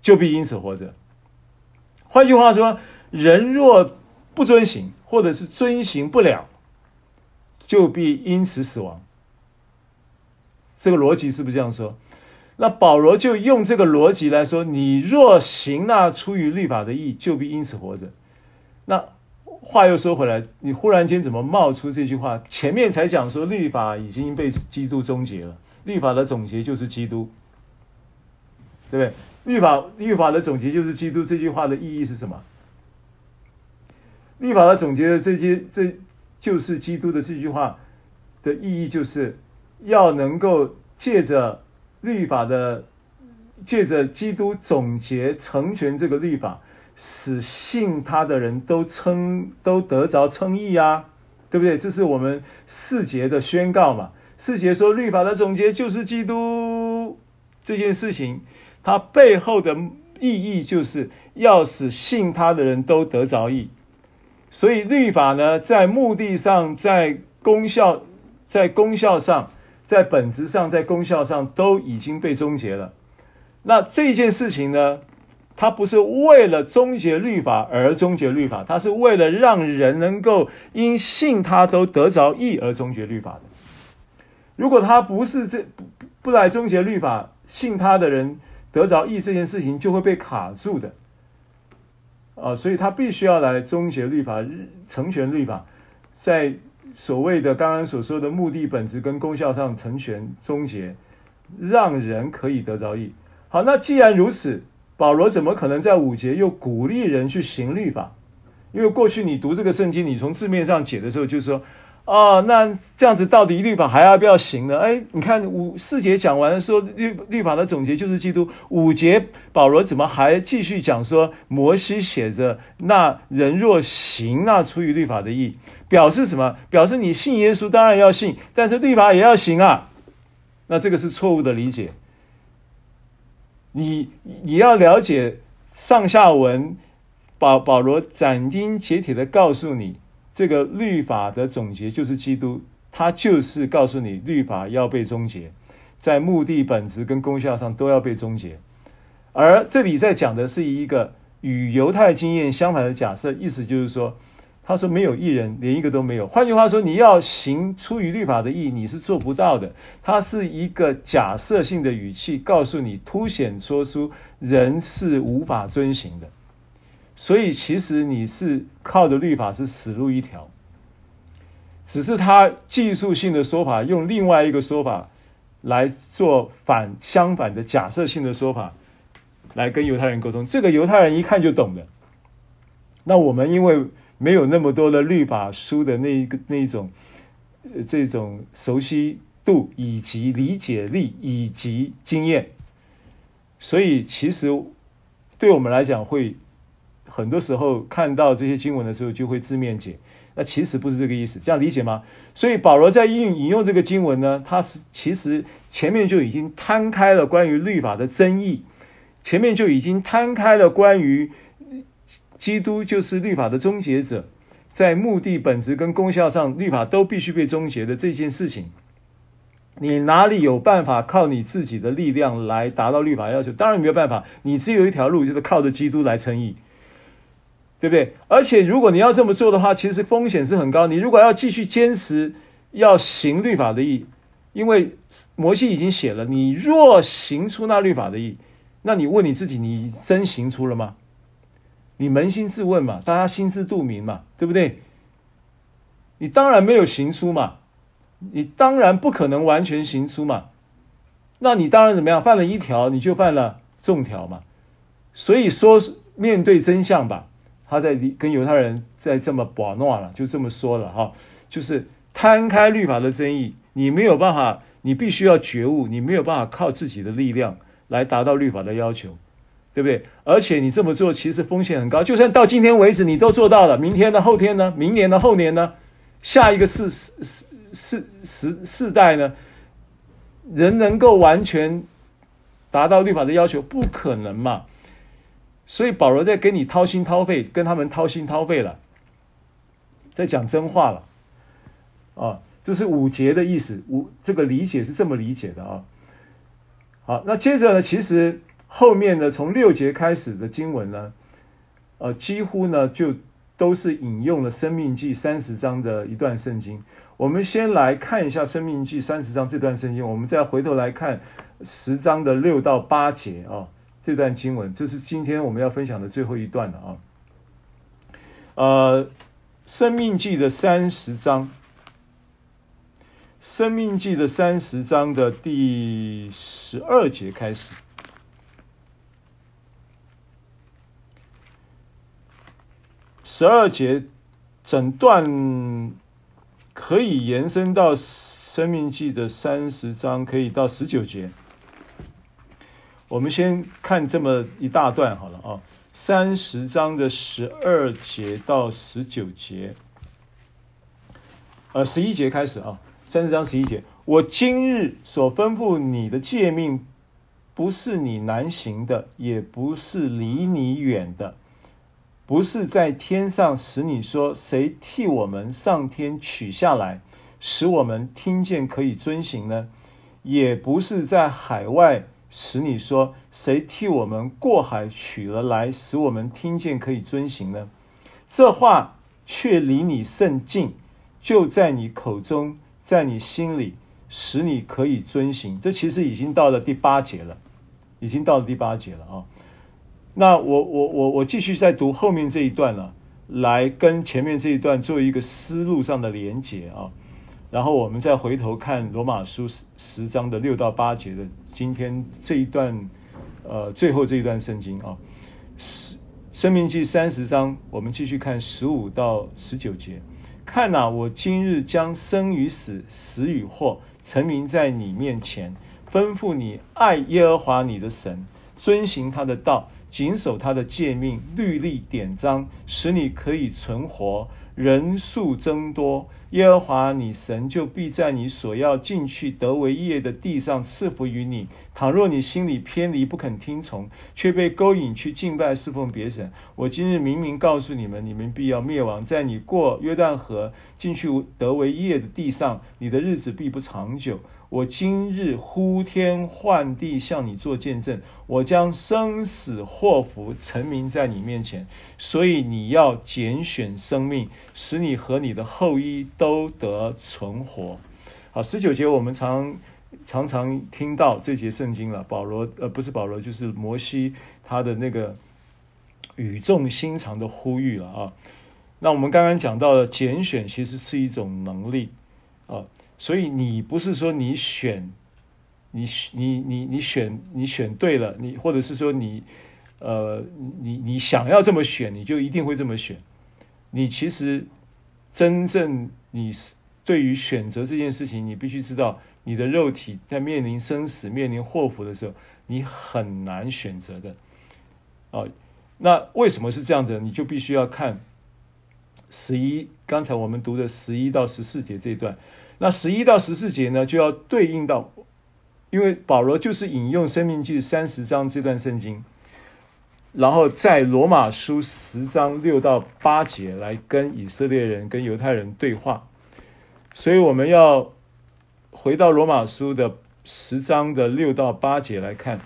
就必因此活着。换句话说，人若不遵行，或者是遵行不了，就必因此死亡。这个逻辑是不是这样说？那保罗就用这个逻辑来说：你若行那出于律法的义，就必因此活着。那。话又说回来，你忽然间怎么冒出这句话？前面才讲说律法已经被基督终结了，律法的总结就是基督，对不对？律法律法的总结就是基督，这句话的意义是什么？律法的总结的这些，这就是基督的这句话的意义，就是要能够借着律法的，借着基督总结成全这个律法。使信他的人都称都得着称义啊，对不对？这是我们四节的宣告嘛。四节说律法的总结就是基督这件事情，它背后的意义就是要使信他的人都得着义。所以律法呢，在目的上、在功效、在功效上、在本质上、在功效上都已经被终结了。那这件事情呢？他不是为了终结律法而终结律法，他是为了让人能够因信他都得着义而终结律法的。如果他不是这不不来终结律法，信他的人得着义这件事情就会被卡住的。啊，所以他必须要来终结律法，成全律法，在所谓的刚刚所说的目的、本质跟功效上成全终结，让人可以得着义。好，那既然如此。保罗怎么可能在五节又鼓励人去行律法？因为过去你读这个圣经，你从字面上解的时候就说：“哦，那这样子到底律法还要不要行呢？”哎，你看五四节讲完说律律法的总结就是基督，五节保罗怎么还继续讲说摩西写着“那人若行那出于律法的意”，表示什么？表示你信耶稣当然要信，但是律法也要行啊。那这个是错误的理解。你你要了解上下文，保保罗斩钉截铁的告诉你，这个律法的总结就是基督，他就是告诉你律法要被终结，在目的、本质跟功效上都要被终结。而这里在讲的是一个与犹太经验相反的假设，意思就是说。他说：“没有艺人，连一个都没有。”换句话说，你要行出于律法的义，你是做不到的。他是一个假设性的语气，告诉你，凸显说出人是无法遵行的。所以，其实你是靠着律法是死路一条。只是他技术性的说法，用另外一个说法来做反相反的假设性的说法，来跟犹太人沟通。这个犹太人一看就懂的。那我们因为没有那么多的律法书的那一个那一种，呃，这种熟悉度以及理解力以及经验，所以其实对我们来讲，会很多时候看到这些经文的时候，就会字面解。那其实不是这个意思，这样理解吗？所以保罗在引引用这个经文呢，他是其实前面就已经摊开了关于律法的争议，前面就已经摊开了关于基督就是律法的终结者，在目的、本质跟功效上，律法都必须被终结的这件事情。你哪里有办法靠你自己的力量来达到律法要求？当然没有办法，你只有一条路，就是靠着基督来称义。对不对？而且如果你要这么做的话，其实风险是很高。你如果要继续坚持要行律法的义，因为摩西已经写了，你若行出那律法的义，那你问你自己，你真行出了吗？你扪心自问嘛，大家心知肚明嘛，对不对？你当然没有行出嘛，你当然不可能完全行出嘛。那你当然怎么样？犯了一条，你就犯了众条嘛。所以说，面对真相吧。他在跟犹太人在这么把闹了，就这么说了哈，就是摊开律法的争议，你没有办法，你必须要觉悟，你没有办法靠自己的力量来达到律法的要求，对不对？而且你这么做其实风险很高，就算到今天为止你都做到了，明天呢？后天呢？明年呢？后年呢？下一个世世世世世代呢？人能够完全达到律法的要求，不可能嘛？所以保罗在跟你掏心掏肺，跟他们掏心掏肺了，在讲真话了，啊，这是五节的意思，五这个理解是这么理解的啊。好，那接着呢，其实后面呢，从六节开始的经文呢，呃，几乎呢就都是引用了《生命记》三十章的一段圣经。我们先来看一下《生命记》三十章这段圣经，我们再回头来看十章的六到八节啊。这段经文，这是今天我们要分享的最后一段了啊。呃，《生命记》的三十章，《生命记》的三十章的第十二节开始，十二节整段可以延伸到《生命记》的三十章，可以到十九节。我们先看这么一大段好了啊，三十章的十二节到十九节，呃，十一节开始啊，三十章十一节，我今日所吩咐你的诫命，不是你难行的，也不是离你远的，不是在天上使你说，谁替我们上天取下来，使我们听见可以遵行呢？也不是在海外。使你说，谁替我们过海取了来，使我们听见可以遵行呢？这话却离你甚近，就在你口中，在你心里，使你可以遵行。这其实已经到了第八节了，已经到了第八节了啊。那我我我我继续再读后面这一段了，来跟前面这一段做一个思路上的连结啊。然后我们再回头看罗马书十十章的六到八节的今天这一段，呃，最后这一段圣经啊，申申命记三十章，我们继续看十五到十九节。看哪，我今日将生与死、死与祸，陈明在你面前，吩咐你爱耶和华你的神，遵行他的道，谨守他的诫命、律例、典章，使你可以存活，人数增多。耶和华你神就必在你所要进去得为业的地上赐福于你。倘若你心里偏离，不肯听从，却被勾引去敬拜侍奉别神，我今日明明告诉你们，你们必要灭亡。在你过约旦河进去得为业的地上，你的日子必不长久。我今日呼天唤地向你做见证，我将生死祸福陈明在你面前，所以你要拣选生命，使你和你的后裔都得存活。好，十九节我们常常常听到这节圣经了。保罗呃不是保罗，就是摩西他的那个语重心长的呼吁了啊。那我们刚刚讲到的拣选，其实是一种能力啊。所以你不是说你选，你你你你选你选对了，你或者是说你呃，你你想要这么选，你就一定会这么选。你其实真正你是对于选择这件事情，你必须知道，你的肉体在面临生死、面临祸福的时候，你很难选择的。哦，那为什么是这样子？你就必须要看十一，刚才我们读的十一到十四节这段。那十一到十四节呢，就要对应到，因为保罗就是引用《生命记》三十章这段圣经。然后在罗马书十章六到八节来跟以色列人、跟犹太人对话，所以我们要回到罗马书的十章的六到八节来看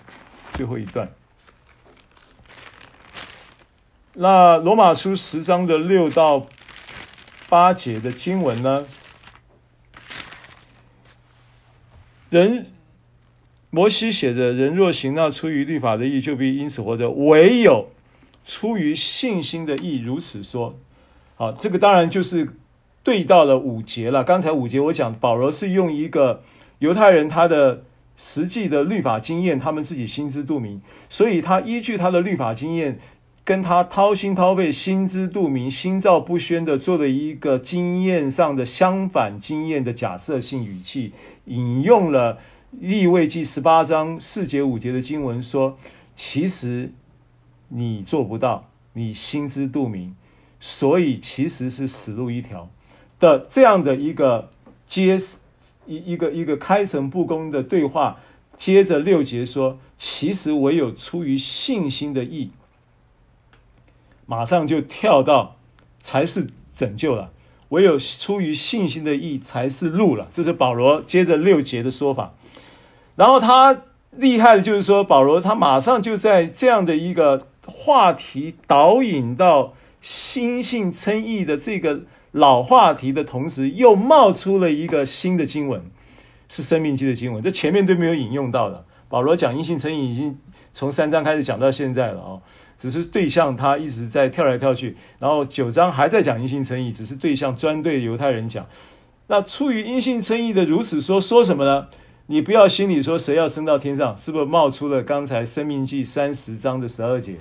最后一段。那罗马书十章的六到八节的经文呢，人。摩西写着：“人若行那出于律法的义，就必因此活着；唯有出于信心的义，如此说。”好，这个当然就是对到了五节了。刚才五节我讲，保罗是用一个犹太人他的实际的律法经验，他们自己心知肚明，所以他依据他的律法经验，跟他掏心掏肺、心知肚明、心照不宣的做了一个经验上的相反经验的假设性语气，引用了。利未记十八章四节五节的经文说：“其实你做不到，你心知肚明，所以其实是死路一条的这样的一个接一一个一个开诚布公的对话。”接着六节说：“其实唯有出于信心的义，马上就跳到才是拯救了。唯有出于信心的义才是路了。”这是保罗接着六节的说法。然后他厉害的就是说，保罗他马上就在这样的一个话题导引到心性称义的这个老话题的同时，又冒出了一个新的经文，是生命期的经文，这前面都没有引用到的。保罗讲因信称义已经从三章开始讲到现在了哦，只是对象他一直在跳来跳去，然后九章还在讲阴性称义，只是对象专对犹太人讲。那出于阴性称义的如此说，说什么呢？你不要心里说谁要升到天上，是不是冒出了刚才《生命记》三十章的十二节？《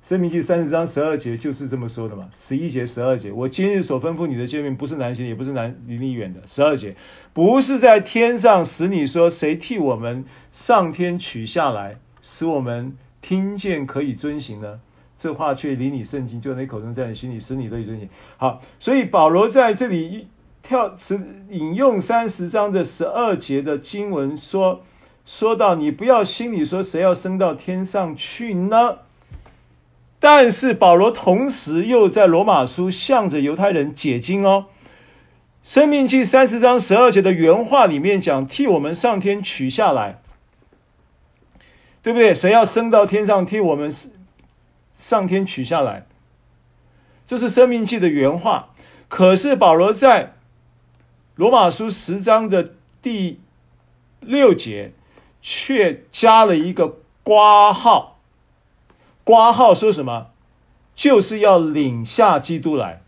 生命记》三十章十二节就是这么说的嘛？十一节、十二节，我今日所吩咐你的诫命，不是难行，也不是难离你远的。十二节，不是在天上使你说谁替我们上天取下来，使我们听见可以遵行呢？这话却离你甚近，就你口中，在你心里，使你得以遵行。好，所以保罗在这里。跳是引用三十章的十二节的经文说，说到你不要心里说谁要升到天上去呢？但是保罗同时又在罗马书向着犹太人解经哦，《生命记》三十章十二节的原话里面讲，替我们上天取下来，对不对？谁要升到天上替我们上天取下来？这是《生命记》的原话。可是保罗在罗马书十章的第六节，却加了一个括号。括号说什么？就是要领下基督来。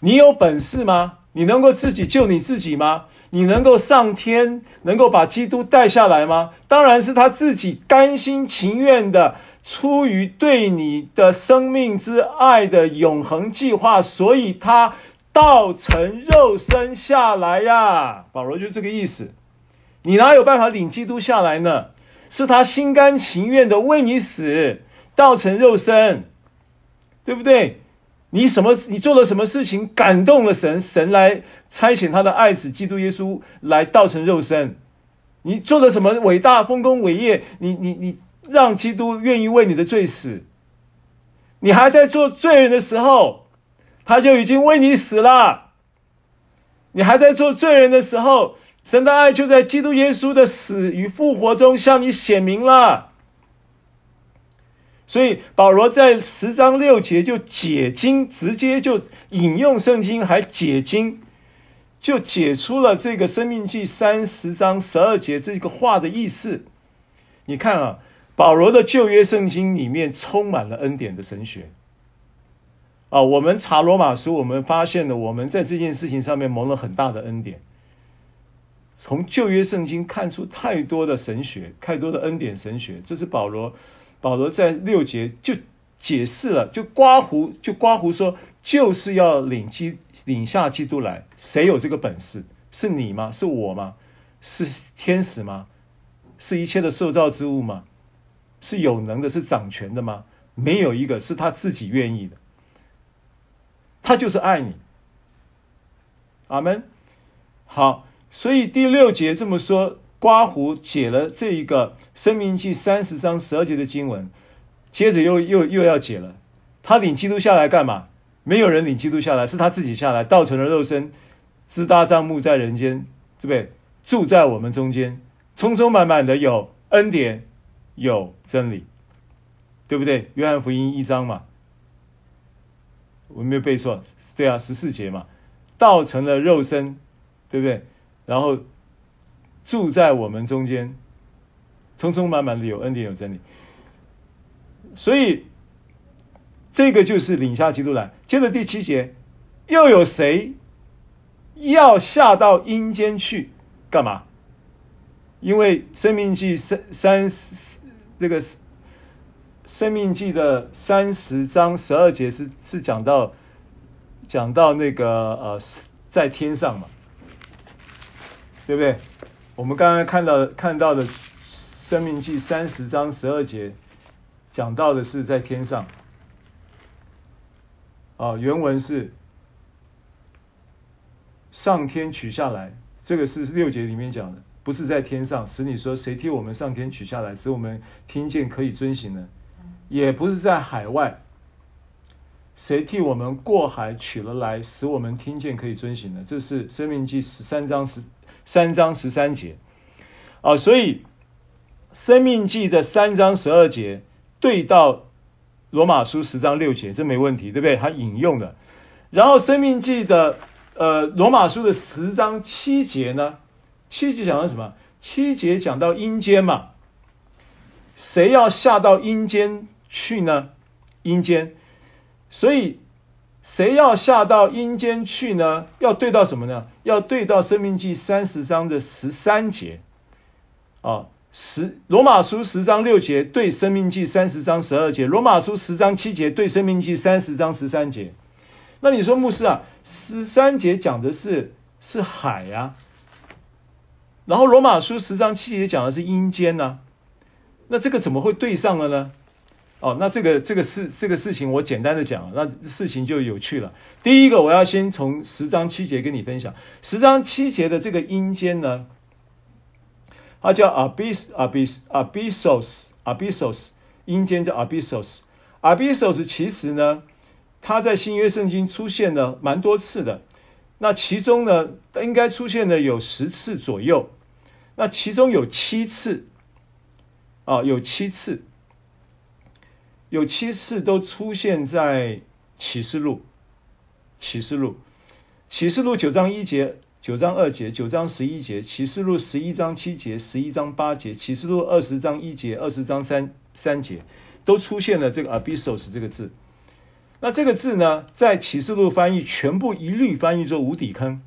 你有本事吗？你能够自己救你自己吗？你能够上天，能够把基督带下来吗？当然是他自己甘心情愿的，出于对你的生命之爱的永恒计划，所以他。道成肉身下来呀，保罗就这个意思。你哪有办法领基督下来呢？是他心甘情愿的为你死，道成肉身，对不对？你什么？你做了什么事情感动了神？神来差遣他的爱子基督耶稣来道成肉身。你做了什么伟大丰功伟业？你你你让基督愿意为你的罪死？你还在做罪人的时候。他就已经为你死了，你还在做罪人的时候，神的爱就在基督耶稣的死与复活中向你显明了。所以保罗在十章六节就解经，直接就引用圣经，还解经，就解出了这个《生命记》三十章十二节这个话的意思。你看啊，保罗的旧约圣经里面充满了恩典的神学。啊，我们查罗马书，我们发现了我们在这件事情上面蒙了很大的恩典。从旧约圣经看出太多的神学，太多的恩典神学，这是保罗保罗在六节就解释了，就刮胡就刮胡说，就是要领基领下基督来，谁有这个本事？是你吗？是我吗？是天使吗？是一切的受造之物吗？是有能的，是掌权的吗？没有一个是他自己愿意的，他就是爱你。阿门。好，所以第六节这么说，刮胡解了这一个申命记三十章十二节的经文，接着又又又要解了。他领基督下来干嘛？没有人领基督下来，是他自己下来，道成了肉身，支搭帐幕在人间，对不对？住在我们中间，充充满满的有恩典，有真理，对不对？约翰福音一章嘛，我没有背错，对啊，十四节嘛，道成了肉身，对不对？然后住在我们中间，充充满满的有恩典，有真理。所以这个就是领下基督来。接着第七节，又有谁要下到阴间去？干嘛？因为《生命记》三三这个《生命记》的三十章十二节是是讲到讲到那个呃在天上嘛，对不对？我们刚刚看到看到的《生命记》三十章十二节讲到的是在天上，啊，原文是上天取下来。这个是六节里面讲的，不是在天上，使你说谁替我们上天取下来，使我们听见可以遵行呢？也不是在海外，谁替我们过海取了来，使我们听见可以遵行呢？这是生命记十三章十三章十三节啊，所以生命记的三章十二节对到罗马书十章六节，这没问题，对不对？他引用的，然后生命记的。呃，罗马书的十章七节呢？七节讲到什么？七节讲到阴间嘛。谁要下到阴间去呢？阴间，所以谁要下到阴间去呢？要对到什么呢？要对到生命记三十章的十三节。啊，十罗马书十章六节对生命记三十章十二节，罗马书十章七节对生命记三十章十三节。那你说牧师啊，十三节讲的是是海呀、然后罗马书十章七节讲的是阴间呢、那这个怎么会对上了呢？哦，那这个这个事这个事情我简单的讲，那事情就有趣了。第一个，我要先从十章七节跟你分享，十章七节的这个阴间呢，它叫 abyss abyss abyssos abyssos，阴间叫 abyssos，abyssos 其实呢。它在新约圣经出现了蛮多次的，那其中呢，应该出现的有十次左右，那其中有七次，啊，有七次，有七次都出现在启示录，启示录，启示录九章一节、九章二节、九章十一节，启示录十一章七节、十一章八节，启示录二十章一节、二十章三三节，都出现了这个 abyssos 这个字。那这个字呢，在启示录翻译全部一律翻译作无底坑。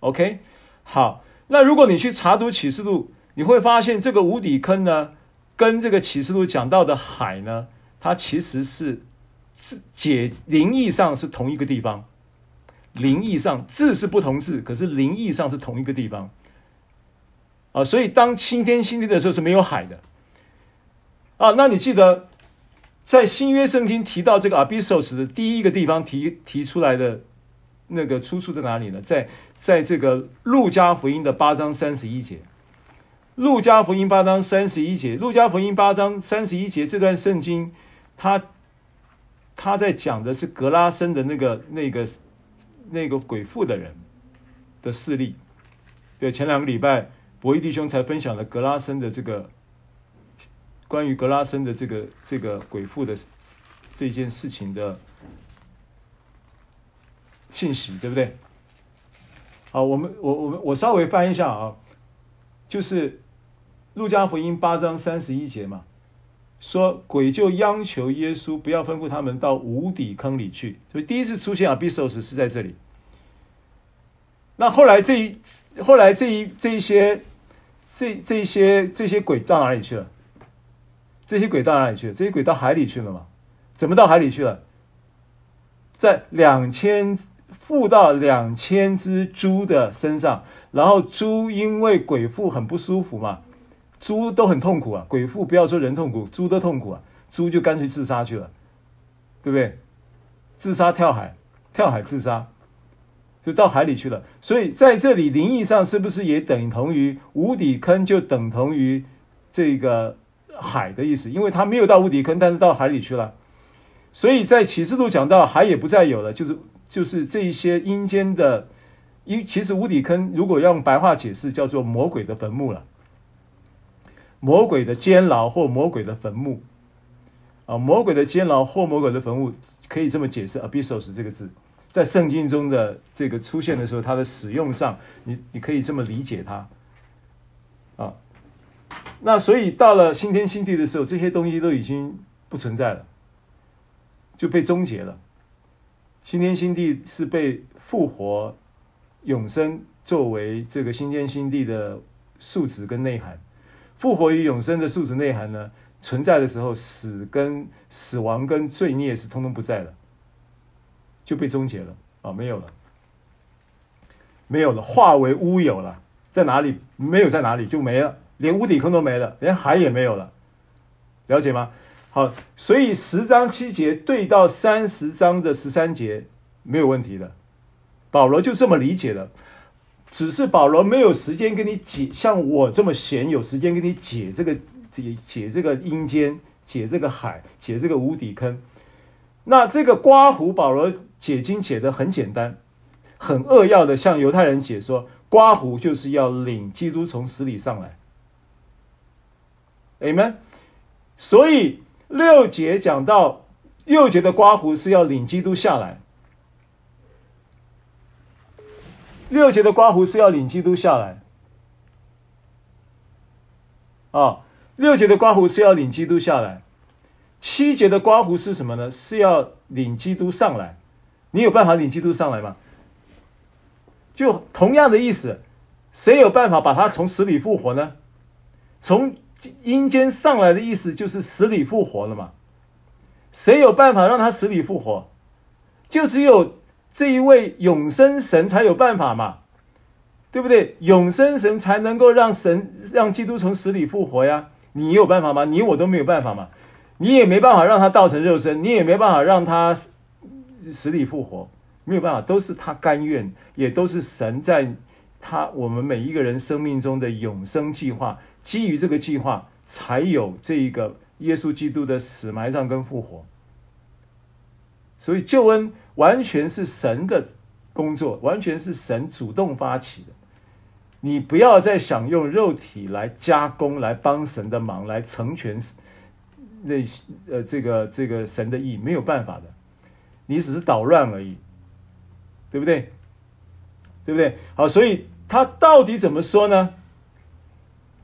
OK，好，那如果你去查读启示录，你会发现这个无底坑呢，跟这个启示录讲到的海呢，它其实是解灵异上是同一个地方，灵异上字是不同字，可是灵异上是同一个地方。啊，所以当新天新地的时候是没有海的。啊，那你记得？在新约圣经提到这个 abyssos 的第一个地方提提出来的那个出处在哪里呢？在在这个路加福音的八章三十一节，路加福音八章三十一节，路加福音八章三十一节这段圣经，他他在讲的是格拉森的那个那个那个鬼父的人的事例。对，前两个礼拜博弈弟兄才分享了格拉森的这个。关于格拉森的这个这个鬼父的这件事情的信息，对不对？好，我们我我们我稍微翻一下啊，就是路加福音八章三十一节嘛，说鬼就央求耶稣不要吩咐他们到无底坑里去，所以第一次出现 abyssos 是在这里。那后来这一后来这一这一些这这一些这些鬼到哪里去了？这些鬼到哪里去了？这些鬼到海里去了吗？怎么到海里去了？在两千附到两千只猪的身上，然后猪因为鬼附很不舒服嘛，猪都很痛苦啊。鬼父不要说人痛苦，猪都痛苦啊。猪就干脆自杀去了，对不对？自杀跳海，跳海自杀，就到海里去了。所以在这里灵异上是不是也等同于无底坑？就等同于这个海的意思，因为他没有到无底坑，但是到海里去了。所以在启示录讲到海也不再有了，就是就是这一些阴间的，因其实无底坑如果要用白话解释，叫做魔鬼的坟墓了，魔鬼的监牢或魔鬼的坟墓。啊，魔鬼的监牢或魔鬼的坟墓，可以这么解释 “abyssos” 这个字，在圣经中的这个出现的时候，它的使用上，你你可以这么理解它。啊，那所以到了新天新地的时候，这些东西都已经不存在了，就被终结了。新天新地是被复活、永生作为这个新天新地的素质跟内涵。复活与永生的素质内涵呢？存在的时候，死跟死亡跟罪孽是通通不在了，就被终结了啊，没有了，没有了，化为乌有了，在哪里？没有在哪里就没了，连无底坑都没了，连海也没有了，了解吗？好，所以十章七节对到三十章的十三节没有问题的，保罗就这么理解的，只是保罗没有时间跟你解，像我这么闲有时间跟你解这个。解解这个阴间，解这个海，解这个无底坑。那这个刮胡，保罗解经解的很简单，很扼要的向犹太人解说，刮胡就是要领基督从死里上来。Amen。所以六节讲到六节的刮胡是要领基督下来，六节的刮胡是要领基督下来，啊。六节的刮胡是要领基督下来，七节的刮胡是什么呢？是要领基督上来。你有办法领基督上来吗？就同样的意思，谁有办法把他从死里复活呢？从阴间上来的意思就是死里复活了嘛。谁有办法让他死里复活？就只有这一位永生神才有办法嘛，对不对？永生神才能够让神让基督从死里复活呀。你有办法吗？你我都没有办法嘛，你也没办法让他道成肉身，你也没办法让他死里复活，没有办法，都是他甘愿，也都是神在他我们每一个人生命中的永生计划，基于这个计划，才有这一个耶稣基督的死埋葬跟复活。所以救恩完全是神的工作，完全是神主动发起的。你不要再想用肉体来加工，来帮神的忙，来成全那呃这个这个神的意，没有办法的，你只是捣乱而已，对不对？对不对？好，所以他到底怎么说呢？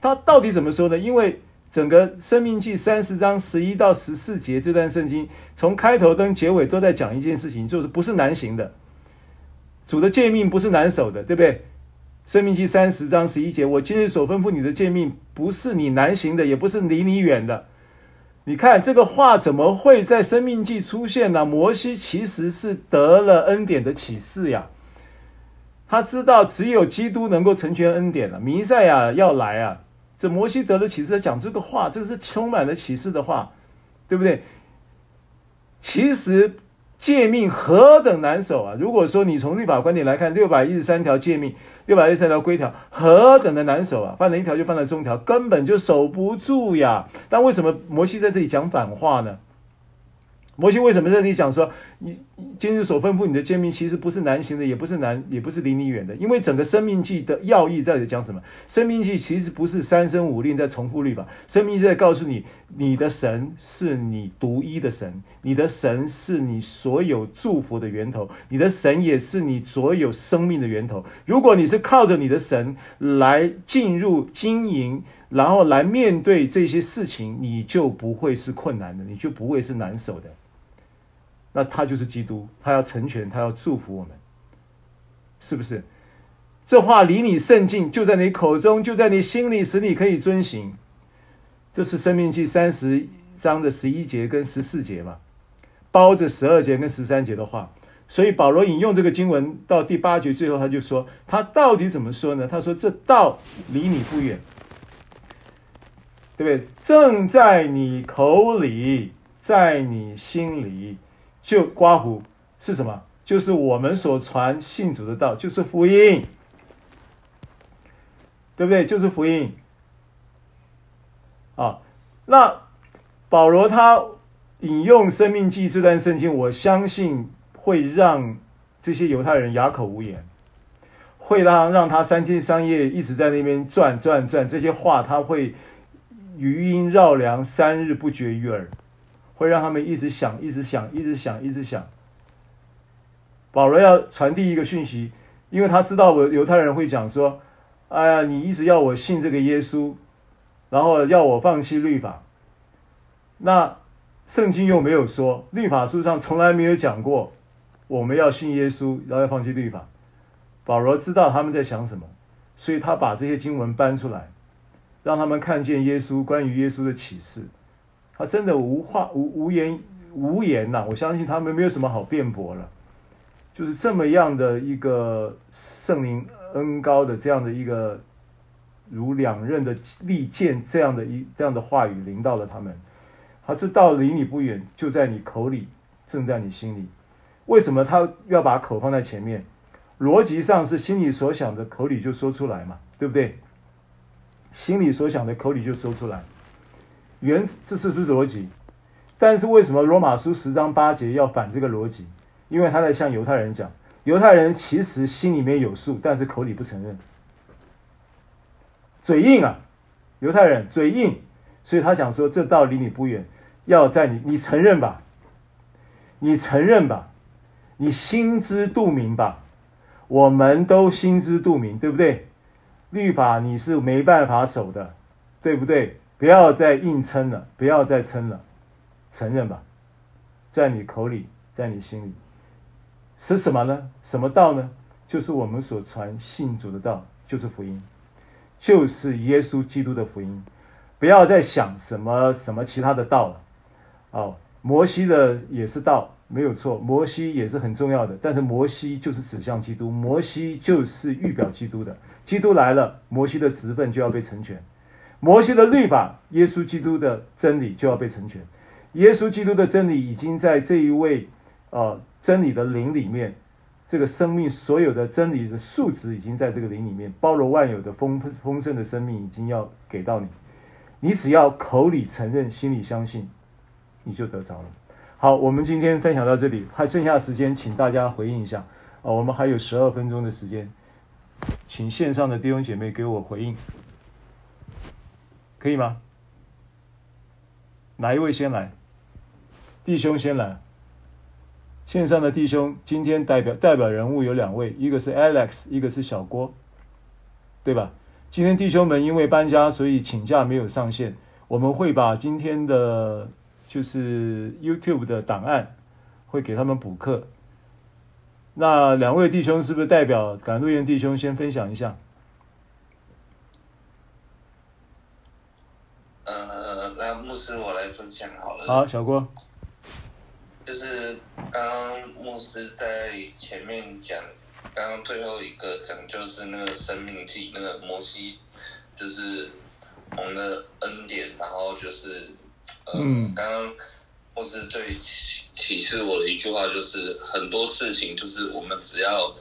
他到底怎么说呢？因为整个《生命记》三十章十一到十四节这段圣经，从开头跟结尾都在讲一件事情，就是不是难行的，主的诫命不是难守的，对不对？生命记三十章十一节，我今日所吩咐你的诫命，不是你难行的，也不是离你远的。你看这个话怎么会在生命记出现呢？摩西其实是得了恩典的启示呀，他知道只有基督能够成全恩典了，弥赛亚要来啊。这摩西得了启示，他讲这个话，这个是充满了启示的话，对不对？其实。诫命何等难守啊！如果说你从律法观点来看，六百一十三条诫命，六百一十三条规条，何等的难守啊！犯了一条就犯了中条，根本就守不住呀。那为什么摩西在这里讲反话呢？摩西为什么这里讲说，你今日所吩咐你的诫命，其实不是难行的，也不是难，也不是离你远的。因为整个生命记的要义在这里讲什么？生命记其实不是三生五令在重复律法，生命记在告诉你，你的神是你独一的神，你的神是你所有祝福的源头，你的神也是你所有生命的源头。如果你是靠着你的神来进入经营，然后来面对这些事情，你就不会是困难的，你就不会是难守的。那他就是基督，他要成全，他要祝福我们，是不是？这话离你甚近，就在你口中，就在你心里，使你可以遵行。这是《生命记》三十章的十一节跟十四节嘛，包着十二节跟十三节的话。所以保罗引用这个经文到第八节最后，他就说他到底怎么说呢？他说：“这道离你不远，对不对？正在你口里，在你心里，就刮胡是什么？就是我们所传信主的道，就是福音，对不对？就是福音。啊，那保罗他引用《生命记》这段圣经，我相信。”会让这些犹太人哑口无言，会让让他三天三夜一直在那边转转转，这些话他会余音绕梁，三日不绝于耳，会让他们一直想，一直想，一直想，一直想。保罗要传递一个讯息，因为他知道我犹太人会讲说：“哎呀，你一直要我信这个耶稣，然后要我放弃律法。”那圣经又没有说，律法书上从来没有讲过。我们要信耶稣，然后要放弃律法。保罗知道他们在想什么，所以他把这些经文搬出来，让他们看见耶稣关于耶稣的启示。他真的无话无无言无言呐、我相信他们没有什么好辩驳了，就是这么样的一个圣灵恩高的这样的一个如两刃的利剑这样的一这样的话语临到了他们。他知道离你不远，就在你口里，正在你心里。为什么他要把口放在前面？逻辑上是心里所想的，口里就说出来嘛，对不对？心里所想的，口里就说出来，原这是不是逻辑？但是为什么罗马书十章八节要反这个逻辑？因为他在向犹太人讲，犹太人其实心里面有数，但是口里不承认，嘴硬啊，犹太人嘴硬，所以他讲说这道离你不远，要在你你承认吧，你承认吧。你心知肚明吧，我们都心知肚明，对不对？律法你是没办法守的，对不对？不要再硬撑了，不要再撑了，承认吧，在你口里，在你心里，是什么呢？什么道呢？就是我们所传信主的道，就是福音，就是耶稣基督的福音。不要再想什么什么其他的道了，哦，摩西的也是道。没有错，摩西也是很重要的，但是摩西就是指向基督，摩西就是预表基督的。基督来了，摩西的职分就要被成全，摩西的律法，耶稣基督的真理就要被成全。耶稣基督的真理已经在这一位，呃，真理的灵里面，这个生命所有的真理的素质已经在这个灵里面，包罗万有的丰丰盛的生命已经要给到你，你只要口里承认，心里相信，你就得着了。好，我们今天分享到这里，还剩下时间，请大家回应一下。啊，我们还有十二分钟的时间，请线上的弟兄姐妹给我回应，可以吗？哪一位先来？弟兄先来。线上的弟兄，今天代表代表人物有两位，一个是 Alex，一个是小郭，对吧？今天弟兄们因为搬家，所以请假没有上线。我们会把今天的。就是 YouTube 的档案会给他们补课。那两位弟兄是不是代表赶路园弟兄先分享一下？呃，那牧师我来分享好了。好，小郭。就是刚刚牧师在前面讲，刚刚最后一个讲就是那个生命记，那个摩西，就是我们的恩典，然后就是。嗯，刚刚牧师最启示我的一句话就是，很多事情就是我们只要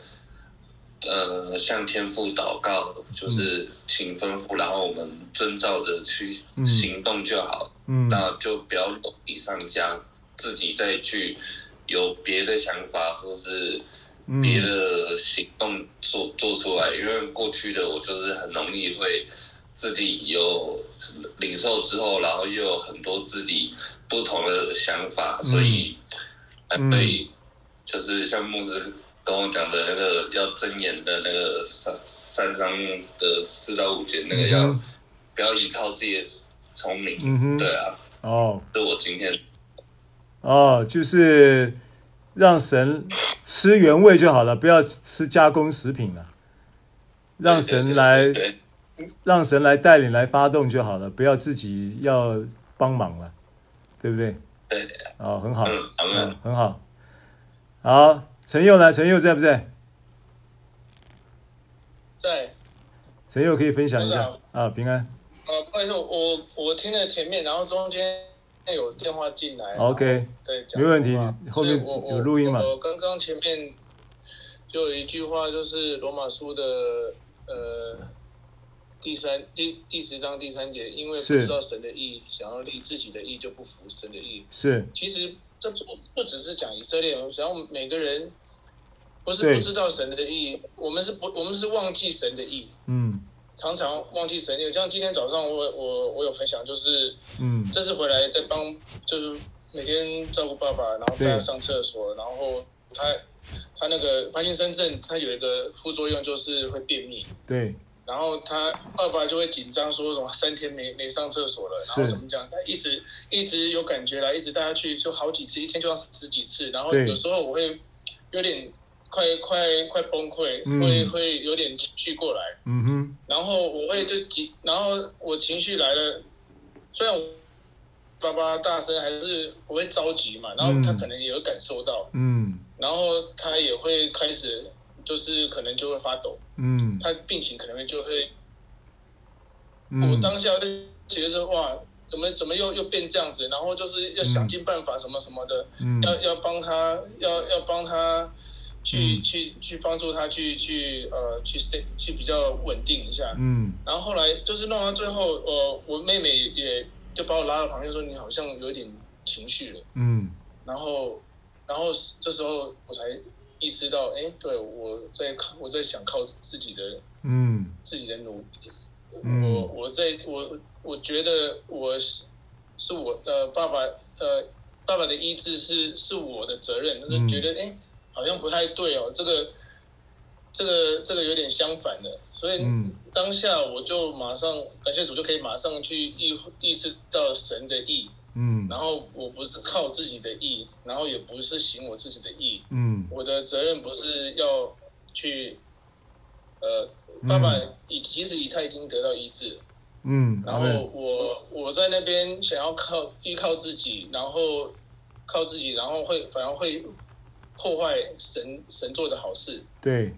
呃向天父祷告，就是请吩咐，然后我们遵照着去行动就好。嗯，那就不要落地上加自己再去有别的想法或是别的行动做做出来，因为过去的我就是很容易会。自己有领受之后，然后又有很多自己不同的想法，所以，还被就是像牧师跟我讲的那个要睁眼的那个三三章的四到五节，那个要不要依靠自己的聪明？嗯哼，对啊，哦，这我今天，哦，就是让神吃原味就好了，不要吃加工食品了，让神来。对对对对让神来带领来发动就好了，不要自己要帮忙了，对不对？对，哦，很好，嗯嗯，很好。好，陈佑呢？陈佑在不在？在。陈佑可以分享一下啊，平安。呃，不好意思，我我听了前面，然后中间有电话进来。OK，对，没问题。后面有录音吗？我刚刚前面就有一句话，就是罗马书的呃第三第第十章第三节，因为不知道神的意，想要立自己的意，就不服神的意。是。其实这不不只是讲以色列，想要每个人。不是不知道神的意，我们是不，我们是忘记神的意。嗯，常常忘记神的意。像今天早上我我我有分享，就是嗯，这次回来在帮，就是每天照顾爸爸，然后带他上厕所，然后他他那个帕金森症，他有一个副作用就是会便秘。对。然后他爸爸就会紧张，说什么三天没没上厕所了，然后怎么讲？他一直一直有感觉来，一直带他去，就好几次，一天就要十几次。然后有时候我会有点。快快快崩溃，嗯、会会有点情绪过来，嗯哼，然后我会就急，然后我情绪来了，虽然我爸爸大声，还是我会着急嘛，然后他可能也有感受到，嗯，然后他也会开始就是可能就会发抖，嗯，他病情可能就会，嗯、我当下就觉得说哇，怎么怎么又又变这样子，然后就是要想尽办法什么什么的，嗯、要要帮他，要要帮他。去、嗯、去去帮助他去去呃去 stay 去比较稳定一下，嗯，然后后来就是弄到最后，呃，我妹妹也就把我拉到旁边说，你好像有点情绪了，嗯，然后然后这时候我才意识到，哎，对，我在靠我在想靠自己的，嗯，自己的努力，嗯、我我在我我觉得我是是我的爸爸，呃，爸爸的医治是是我的责任，就是觉得哎。嗯好像不太对哦，这个，这个，这个有点相反的，所以当下我就马上感谢主，就可以马上去意意识到神的意，嗯，然后我不是靠自己的意，然后也不是行我自己的意，嗯，我的责任不是要去，呃，爸爸已其实已他已经得到医治，嗯，然后我我在那边想要靠依靠自己，然后靠自己，然后会反而会。破坏神神做的好事，对。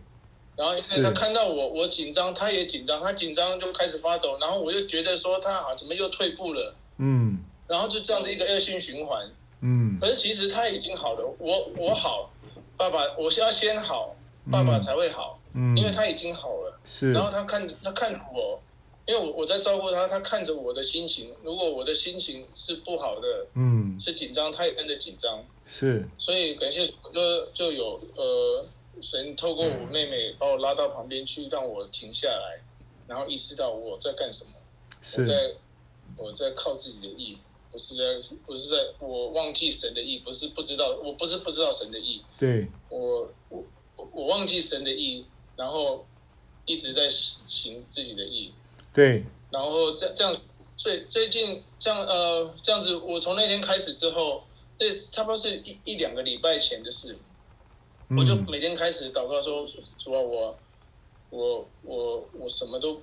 然后因为他看到我，我紧张，他也紧张，他紧张就开始发抖，然后我又觉得说他好怎么又退步了，嗯。然后就这样子一个恶性循环，嗯。可是其实他已经好了，我我好，爸爸，我是要先好，爸爸才会好，嗯，因为他已经好了，是。然后他看他看着我，因为我我在照顾他，他看着我的心情，如果我的心情是不好的，嗯，是紧张，他也跟着紧张。是，所以感谢就就有呃神透过我妹妹把我拉到旁边去，让我停下来，然后意识到我在干什么，是。我在我在靠自己的意，不是在不是在我忘记神的意，不是不知道，我不是不知道神的意，对，我我我忘记神的意，然后一直在行自己的意，对，然后这这样，所以最近这样呃这样子，我从那天开始之后。那差不多是一一两个礼拜前的事，嗯、我就每天开始祷告说：“主啊，我我我我什么都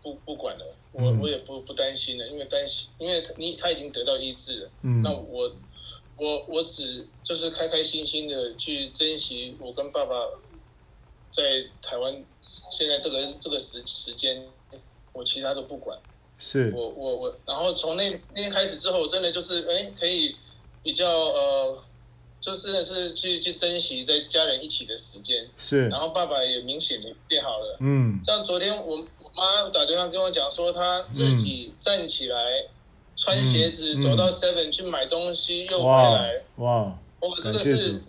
不不管了，我我也不不担心了，因为担心，因为你他已经得到医治了。嗯、那我我我只就是开开心心的去珍惜我跟爸爸在台湾现在这个这个时时间，我其他都不管。是我我我，然后从那那天开始之后，我真的就是哎可以。”比较呃，就是是去去珍惜在家人一起的时间，是。然后爸爸也明显的变好了，嗯。像昨天我我妈打电话跟我讲说，她自己站起来，嗯、穿鞋子走到 Seven 去买东西，又回来。哇！我真的是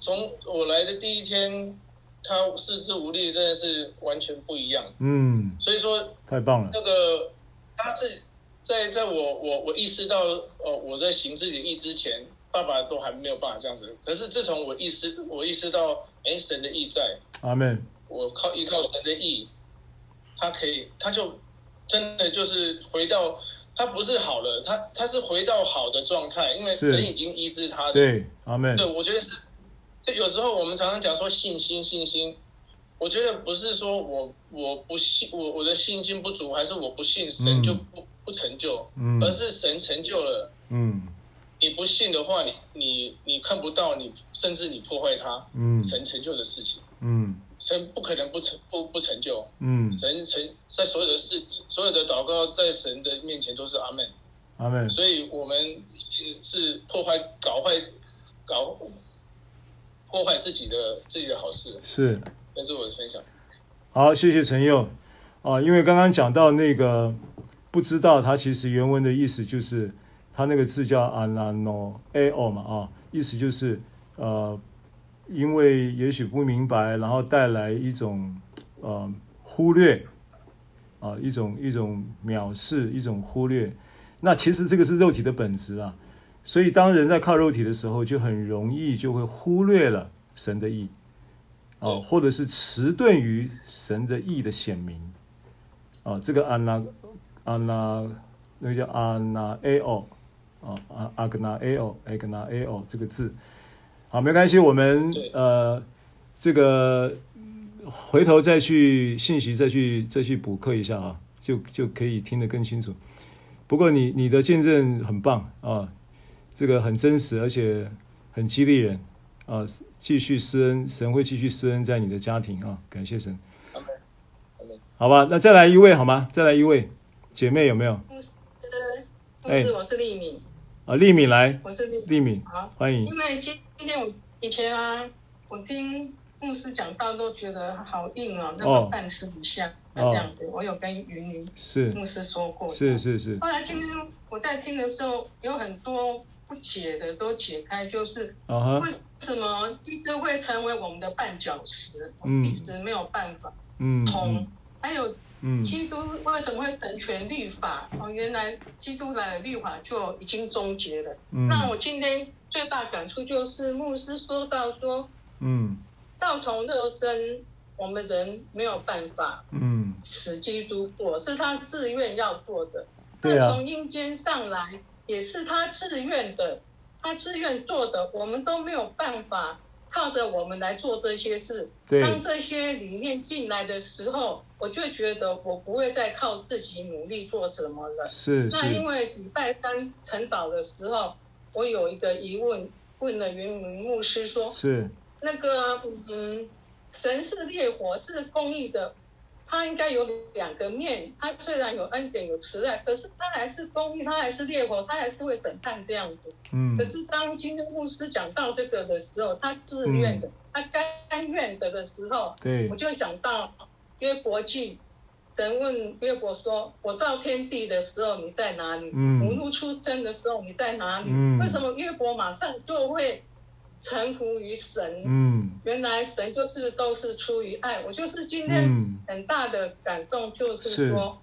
从我来的第一天，她四肢无力，真的是完全不一样。嗯。所以说，太棒了。那个他自己。在在我我我意识到，呃，我在行自己的意之前，爸爸都还没有办法这样子。可是自从我意识，我意识到，哎，神的意在，阿门。我靠依靠神的意，他可以，他就真的就是回到，他不是好了，他他是回到好的状态，因为神已经医治他的。对，阿门。对，我觉得是，就有时候我们常常讲说信心，信心。我觉得不是说我我不信我我的信心不足，还是我不信神就不、嗯、不成就，嗯，而是神成就了，嗯，你不信的话，你你你看不到，你甚至你破坏他，嗯，神成就的事情，嗯，神不可能不成不不成就，嗯，神成在所有的事所有的祷告在神的面前都是阿门，阿门，所以我们是破坏搞坏搞破坏自己的自己的好事，是。这是我的分享。好，谢谢陈佑啊，因为刚刚讲到那个不知道，它其实原文的意思就是，它那个字叫 ananoeo 嘛啊，意思就是呃，因为也许不明白，然后带来一种呃忽略啊，一种一种藐视，一种忽略。那其实这个是肉体的本质啊，所以当人在靠肉体的时候，就很容易就会忽略了神的意。哦，或者是迟钝于神的意的显明，啊，这个阿那阿那那个叫阿那 A O，啊阿阿格纳 A O 阿格纳 A O 这个字，好，没关系，我们呃这个回头再去信息再去再去补课一下啊，就就可以听得更清楚。不过你你的见证很棒啊，这个很真实，而且很激励人啊。继续施恩，神会继续施恩在你的家庭啊！感谢神。好吧，那再来一位好吗？再来一位姐妹有没有？牧师，牧师，我是丽敏。啊，丽敏来。我是丽丽敏。好，欢迎。因为今今天我以前啊，我听牧师讲道都觉得好硬哦，那个饭吃不下这样子。我有跟云云是牧师说过，是是是。后来今天我在听的时候，有很多不解的都解开，就是为什么一直会成为我们的绊脚石？嗯，一直没有办法通。还有，基督为什么会成全律法？哦，原来基督来的律法就已经终结了。那我今天最大感触就是牧师说到说，嗯，道从肉身，我们人没有办法，嗯，使基督做，是他自愿要做的。对啊。从阴间上来，也是他自愿的。他自愿做的，我们都没有办法靠着我们来做这些事。对。当这些理念进来的时候，我就觉得我不会再靠自己努力做什么了。是。是那因为礼拜三晨祷的时候，我有一个疑问，问了云云牧师说：是。那个，嗯，神是烈火，是公义的。他应该有两个面，他虽然有恩典有慈爱，可是他还是公义，他还是烈火，他还是会审判这样子。嗯。可是当今天牧师讲到这个的时候，他自愿的，嗯、他甘愿的的时候，对，我就想到约伯记，神问约伯说：“我造天地的时候你在哪里？母鹿、嗯、出生的时候你在哪里？”嗯、为什么约伯马上就会？臣服于神，嗯，原来神就是都是出于爱。我就是今天很大的感动，就是说，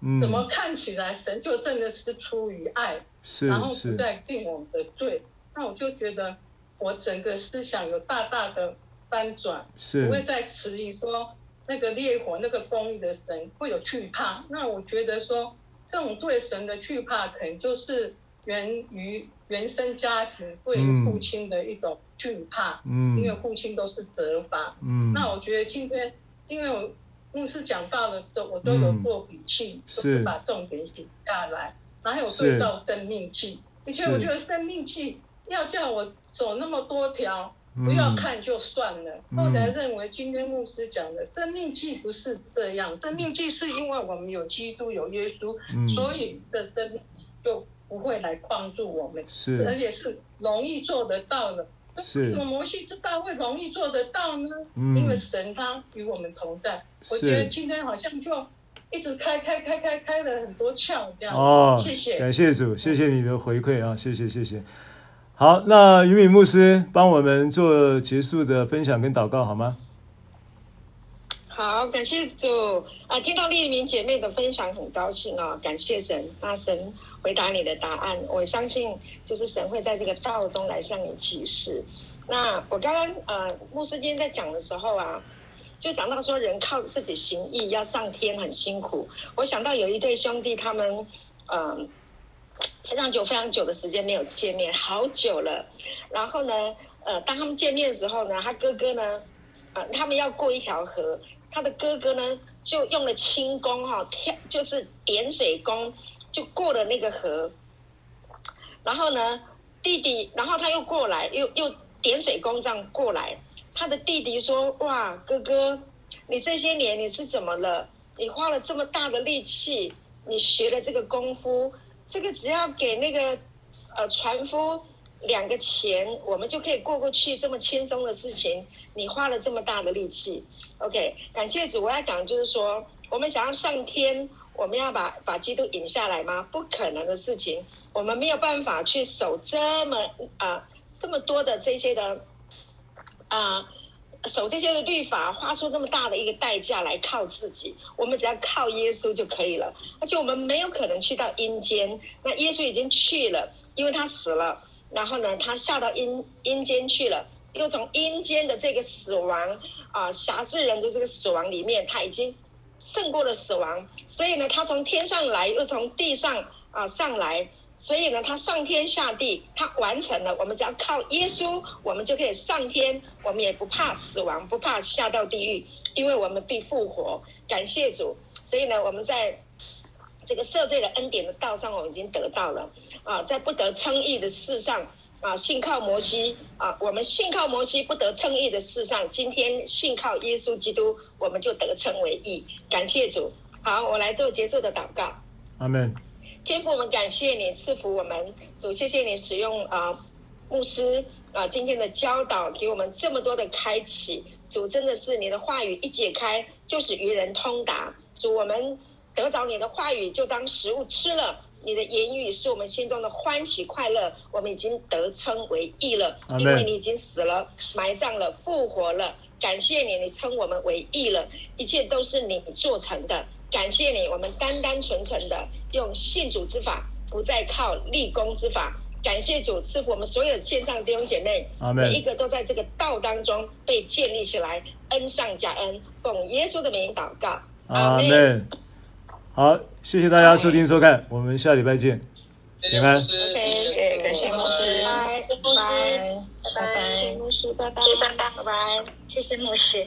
嗯，怎么看起来神就真的是出于爱，是，然后不再定我们的罪。那我就觉得我整个思想有大大的翻转，是，不会再迟疑说那个烈火、那个公义的神会有惧怕。那我觉得说这种对神的惧怕，可能就是源于。原生家庭对父亲的一种惧怕，嗯，因为父亲都是责罚，嗯，那我觉得今天，因为我牧师讲到的时候，我都有做笔记，都是把重点写下来，然后有对照生命记，而且我觉得生命记要叫我走那么多条，不要看就算了。后来认为今天牧师讲的生命记不是这样，生命记是因为我们有基督有耶稣，所以的生命就。不会来帮助我们，是，而且是容易做得到的。是，为什么摩西知道会容易做得到呢？嗯，因为神他与我们同在。是，我觉得今天好像就一直开开开开开了很多窍这样。哦，谢谢，感谢主，谢谢你的回馈啊，谢谢谢谢。好，那于敏牧师帮我们做结束的分享跟祷告好吗？好，感谢主啊！听到丽敏姐妹的分享，很高兴啊！感谢神，大神。回答你的答案，我相信就是神会在这个道中来向你启示。那我刚刚呃，牧师今天在讲的时候啊，就讲到说人靠自己行义要上天很辛苦。我想到有一对兄弟，他们嗯、呃、非常久非常久的时间没有见面，好久了。然后呢，呃，当他们见面的时候呢，他哥哥呢呃，他们要过一条河，他的哥哥呢就用了轻功哈，跳就是点水功，就过了那个河。然后呢，弟弟，然后他又过来，又又点水功这样过来。他的弟弟说：“哇，哥哥，你这些年你是怎么了？你花了这么大的力气，你学了这个功夫，这个只要给那个呃船夫两个钱，我们就可以过过去，这么轻松的事情，你花了这么大的力气。OK，感谢主。我要讲就是说，我们想要上天，我们要把把基督引下来吗？不可能的事情。”我们没有办法去守这么啊、这么多的这些的啊、守这些的律法，花出这么大的一个代价来靠自己，我们只要靠耶稣就可以了。而且我们没有可能去到阴间，那耶稣已经去了，因为他死了，然后呢，他下到阴阴间去了，又从阴间的这个死亡啊辖制人的这个死亡里面，他已经胜过了死亡，所以呢，他从天上来，又从地上啊、上来。所以呢，他上天下地，他完成了。我们只要靠耶稣，我们就可以上天。我们也不怕死亡，不怕下到地狱，因为我们必复活。感谢主。所以呢，我们在这个赦罪的恩典的道上，我们已经得到了啊。在不得称义的事上啊，信靠摩西啊，我们信靠摩西不得称义的事上，今天信靠耶稣基督，我们就得称为义。感谢主。好，我来做结束的祷告。阿门。天父，我们感谢你赐福我们主，谢谢你使用啊、呃、牧师啊、呃、今天的教导，给我们这么多的开启。主真的是你的话语一解开，就是与人通达。主，我们得着你的话语，就当食物吃了。你的言语是我们心中的欢喜快乐。我们已经得称为义了，因为你已经死了、埋葬了、复活了。感谢你，你称我们为义了，一切都是你做成的。感谢你，我们单单纯纯的用信主之法，不再靠立功之法。感谢主赐福我们所有线上弟兄姐妹，每一个都在这个道当中被建立起来，恩上加恩。奉耶稣的名祷告，阿门。好，谢谢大家收听收看，我们下礼拜见。拜拜。OK，感谢牧师，拜拜，拜拜，牧师，拜拜，拜拜，拜拜，谢谢牧师。